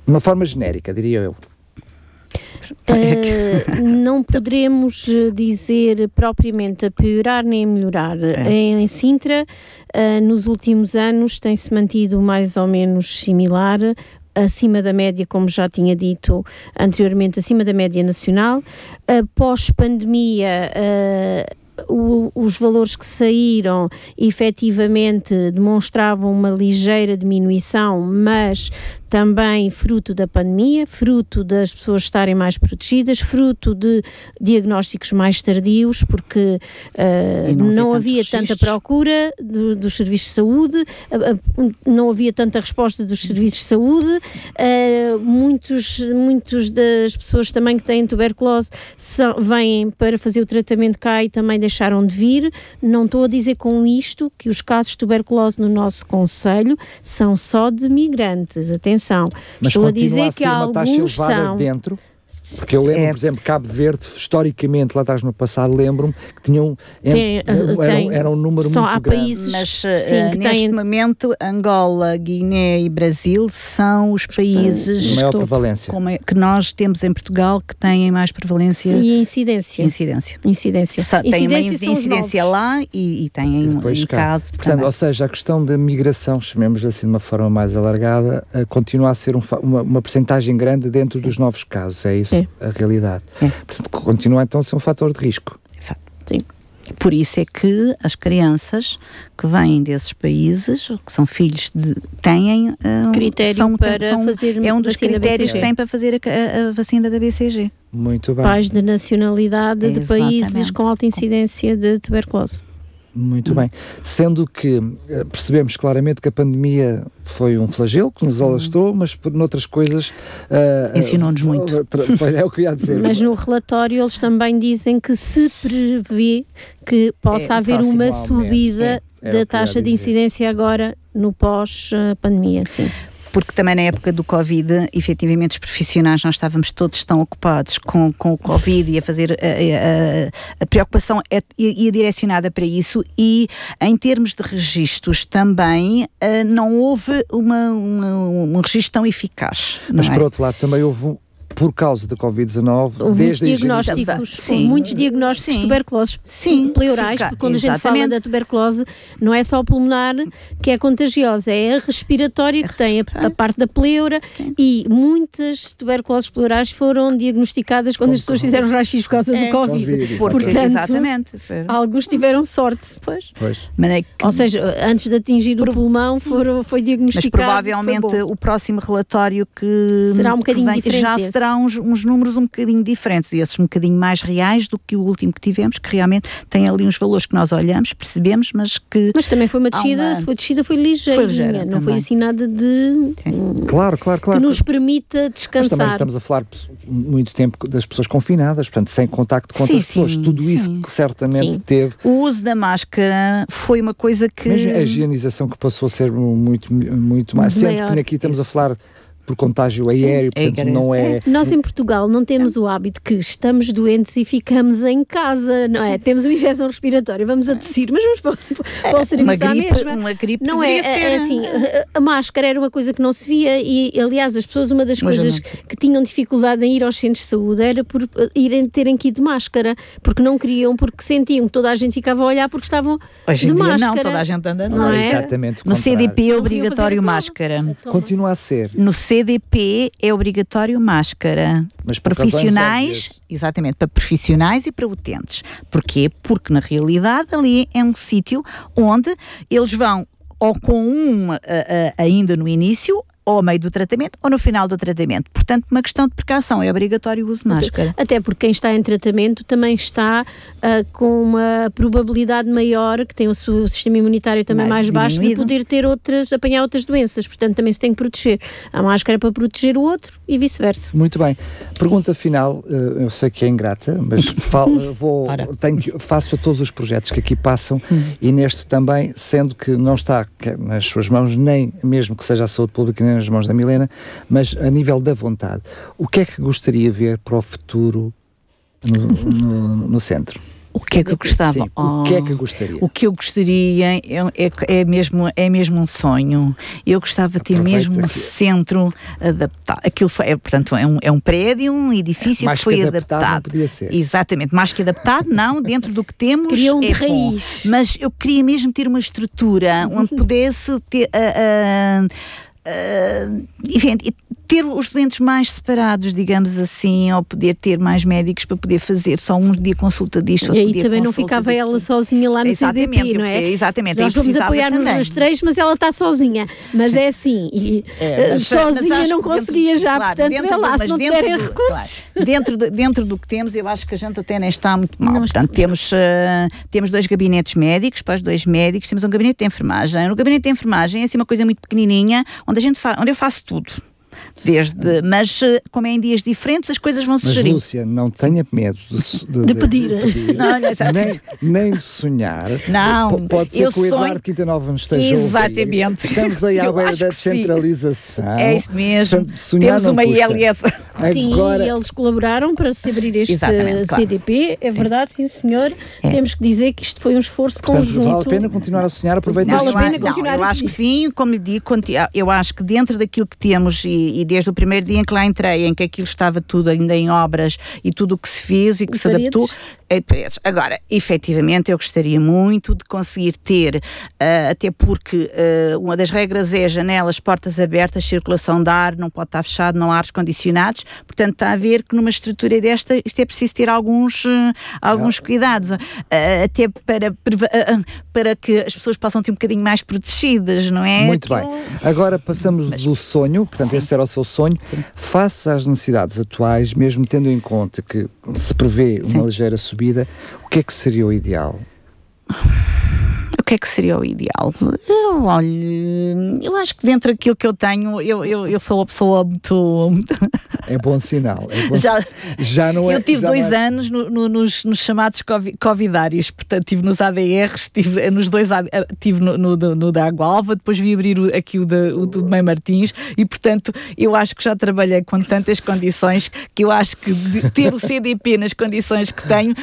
uma forma genérica, diria eu. Uh, não poderemos eh, dizer propriamente a piorar nem a melhorar. É. Em Sintra, uh, nos últimos anos, tem-se mantido mais ou menos similar acima da média, como já tinha dito anteriormente, acima da média nacional. Pós-pandemia, uh, os valores que saíram efetivamente demonstravam uma ligeira diminuição, mas também fruto da pandemia, fruto das pessoas estarem mais protegidas, fruto de diagnósticos mais tardios, porque uh, não, não, havia, tanta procura do, dos serviços de saúde, uh, uh, não havia tanta resposta dos serviços de saúde, muitos, muitos das pessoas também que têm tuberculose são, vêm para fazer o tratamento cá e também deixaram de vir. Não estou a dizer com isto que os casos de tuberculose no nosso Conselho são só de migrantes. Atenção atenção. Mas Estou a dizer a que alguns são. Dentro? Porque eu lembro, é. por exemplo, Cabo Verde, historicamente, lá atrás no passado, lembro-me que tinham. Tem, era, tem, era um número só muito há grande. países. Mas sim, uh, neste têm... momento, Angola, Guiné e Brasil são os países maior prevalência. É, que nós temos em Portugal que têm mais prevalência. E incidência. Incidência. Incidência. Só, tem uma incidência lá e, e têm um caso. Portanto, também. ou seja, a questão da migração, chamemos assim de uma forma mais alargada, uh, continua a ser um, uma, uma percentagem grande dentro dos novos casos, é isso? é. A realidade. É. Portanto, continua então a ser um fator de risco. Sim. Por isso é que as crianças que vêm desses países, que são filhos de. têm. Uh, Critério são, para são, fazer É um dos critérios que têm para fazer a, a, vacina da BCG. Muito bem. Pais de nacionalidade Exatamente. de países com alta incidência de tuberculose. Muito bem. Sendo que eh, percebemos claramente que a pandemia foi um flagelo que nos alastrou, mas por noutras coisas. Uh, Ensinou-nos uh, muito. É o que eu ia dizer. Mas no relatório eles também dizem que se prevê que possa é, haver uma subida é, é da taxa de incidência agora no pós-pandemia, sim porque também na época do Covid, efetivamente, os profissionais nós estávamos todos tão ocupados com, com o Covid e a fazer a, a, a preocupação é, ia direcionada para isso e em termos de registros também uh, não houve uma, uma, um registro tão eficaz. Mas é? por outro lado também houve por causa da Covid-19. Houve muitos diagnósticos, houve muitos diagnósticos de tuberculose Sim, pleurais, porque quando exatamente. a gente fala da tuberculose, não é só o pulmonar que é contagiosa, é a respiratória que tem a, a parte da pleura Sim. e muitas tuberculoses pleurais foram diagnosticadas quando as pessoas fizeram raio-x por causa é. do Covid. COVID. Portanto, exatamente. alguns tiveram sorte. Pois. pois. É que... Ou seja, antes de atingir Pro... o pulmão foram, foi diagnosticado. Mas provavelmente o próximo relatório que será um bocadinho vem, diferente. Já desse. será uns, uns números um bocadinho diferentes e esses um bocadinho mais reais do que o último que tivemos, que realmente tem ali uns valores que nós olhamos, percebemos, mas que. Mas também foi uma descida, uma... se foi descida, foi ligeira, ligeira não também. foi assim nada de. Sim. Claro, claro, claro. Que nos permita descansar. Mas também estamos a falar muito tempo das pessoas confinadas, portanto, sem contacto com sim, outras pessoas. Sim, Tudo isso que certamente teve. O uso da máscara foi uma coisa que. Mas a higienização que passou a ser muito, muito mais. Sendo que aqui estamos a falar por contágio aéreo, Sim, portanto não é... é... Nós em Portugal não temos o hábito que estamos doentes e ficamos em casa, não é? Temos uma infecção respiratória, vamos a tossir, mas vamos para, para o serviço uma gripe, mesma. Uma gripe não é, é, assim, a, máscara era uma coisa que não se via e aliás as pessoas, uma das coisas que tinham dificuldade em ir aos centros de saúde era por uh, irem terem que ir de máscara, porque não queriam, porque sentiam que toda a gente ficava a olhar porque estavam Hoje de máscara. Não, toda a gente anda não, não é? Exatamente. No CDP é obrigatório máscara. Continua a ser. No CDP é obrigatório máscara. Mas profissionais, exatamente, para profissionais e para utentes. Porquê? Porque na realidade ali é um sítio onde eles vão ou com um uh, uh, ainda no início ou ao meio do tratamento ou no final do tratamento. Portanto, uma questão de precaução, é obrigatório o uso de máscara. Até porque quem está em tratamento também está uh, com uma probabilidade maior, que tem o seu sistema imunitário também mais, mais baixo, de poder ter outras, apanhar outras doenças. Portanto, também se tem que proteger. A máscara é para proteger o outro e vice-versa. Muito bem. Pergunta final, uh, eu sei que é ingrata, mas falo, vou, tenho, faço a todos os projetos que aqui passam hum. e neste também, sendo que não está nas suas mãos, nem mesmo que seja a saúde pública, nem nas mãos da Milena, mas a nível da vontade. O que é que gostaria de ver para o futuro no, no, no centro? O que é que eu gostava? Sim, oh, o que é que gostaria? O que eu gostaria é, é, é, mesmo, é mesmo um sonho. Eu gostava de ter Aproveita mesmo um centro adaptado. Aquilo foi, é, portanto, é um, é um prédio, um edifício mais que foi que adaptado. adaptado. Podia ser. Exatamente, mais que adaptado, não, dentro do que temos. Queria um é raiz. Bom. Mas eu queria mesmo ter uma estrutura onde pudesse ter. Uh, uh, Uh, enfim, ter os doentes mais separados, digamos assim, ou poder ter mais médicos para poder fazer só um dia consulta disto, E aí também não ficava ela sozinha lá no exatamente, CDP, não é? Exatamente, Nós vamos apoiar-nos nos três, mas ela está sozinha. Mas é assim, e é, mas, sozinha mas não conseguia dentro, já, claro, portanto, vê lá, se não tiverem do, recursos. Claro, dentro, de, dentro do que temos, eu acho que a gente até nem está muito mal. Não portanto, temos, uh, temos dois gabinetes médicos, para os dois médicos, temos um gabinete de enfermagem. No gabinete de enfermagem é assim uma coisa muito pequenininha, onde, a gente onde eu faço tudo. Desde, mas eh, como é em dias diferentes, as coisas vão se Mas Lúcia, não tenha medo de, de, de pedir, de pedir não, não, nem, nem de sonhar. Não, P pode ser que o Eduardo sonho... Quinta Nova nos esteja Exatamente. Estamos aí à beira da descentralização. É isso mesmo. Portanto, Temos uma custa. ILS. Sim, Agora... eles colaboraram para se abrir este Exatamente, CDP. Claro. É verdade, sim, senhor. É. Temos que dizer que isto foi um esforço Portanto, conjunto. Vale a pena continuar a sonhar, aproveitar Vale a pena continuar não, Eu acho que sim, como lhe digo, eu acho que dentro daquilo que temos e, e desde o primeiro dia em que lá entrei, em que aquilo estava tudo ainda em obras e tudo o que se fez e que e se paredes? adaptou, é preços. Agora, efetivamente, eu gostaria muito de conseguir ter, uh, até porque uh, uma das regras é janelas, portas abertas, circulação de ar, não pode estar fechado, não há ar condicionados, portanto está a ver que numa estrutura desta isto é preciso ter alguns, uh, alguns cuidados, até para, para que as pessoas possam ter um bocadinho mais protegidas, não é? Muito bem. Agora passamos Mas, do sonho, portanto sim. esse era o seu sonho, face às necessidades atuais, mesmo tendo em conta que se prevê uma sim. ligeira subida subida, o que é que seria o ideal? O que é que seria o ideal? Eu, olho, eu acho que dentro daquilo que eu tenho, eu, eu, eu sou uma pessoa muito. É bom sinal. É bom já, já não é. Eu tive dois é... anos no, no, nos, nos, chamados covidários, portanto, estive nos ADRs, estive nos dois, estive no, no, no da Água Alva, depois vi abrir o, aqui o, de, o do Mãe Martins e, portanto, eu acho que já trabalhei com tantas condições que eu acho que ter o CDP nas condições que tenho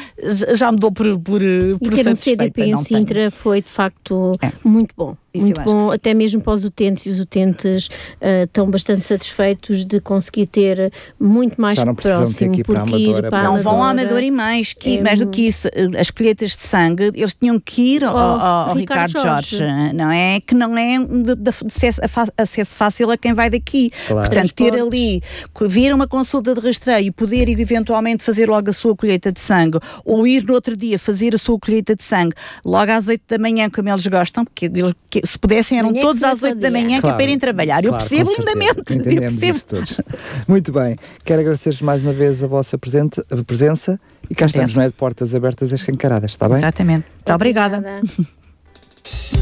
já me dou por, por, por e ter um CDP em Sintra foi de facto é. muito bom. Isso muito bom, até mesmo para os utentes, e os utentes uh, estão bastante satisfeitos de conseguir ter muito mais Já não próximo, ter porque ir para, para Não vão à Amadora e mais, que, é, mais do que isso, eh, as colheitas de sangue, eles tinham que ir ao, ao, ao Ricardo, Ricardo Jorge. Jorge. não é? Que não é de, de, acesso, acesso, fácil a quem vai daqui. Claro. Portanto, ter ali, vir uma consulta de rastreio, poder eventualmente fazer logo a sua colheita de sangue, ou ir no outro dia fazer a sua colheita de sangue, logo às 8 da manhã, como eles gostam, porque eles, se pudessem eram todos às 8 da manhã claro, que é para irem trabalhar. Eu claro, percebo lindamente. Entendemos eu percebo. isso todos. Muito bem. Quero agradecer mais uma vez a vossa presente, a presença e cá estamos, não é? De portas abertas e escancaradas, está bem? Exatamente. Muito obrigada.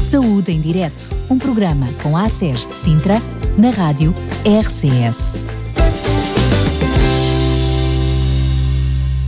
Saúde em Direto, um programa com a ACES de Sintra, na rádio RCS.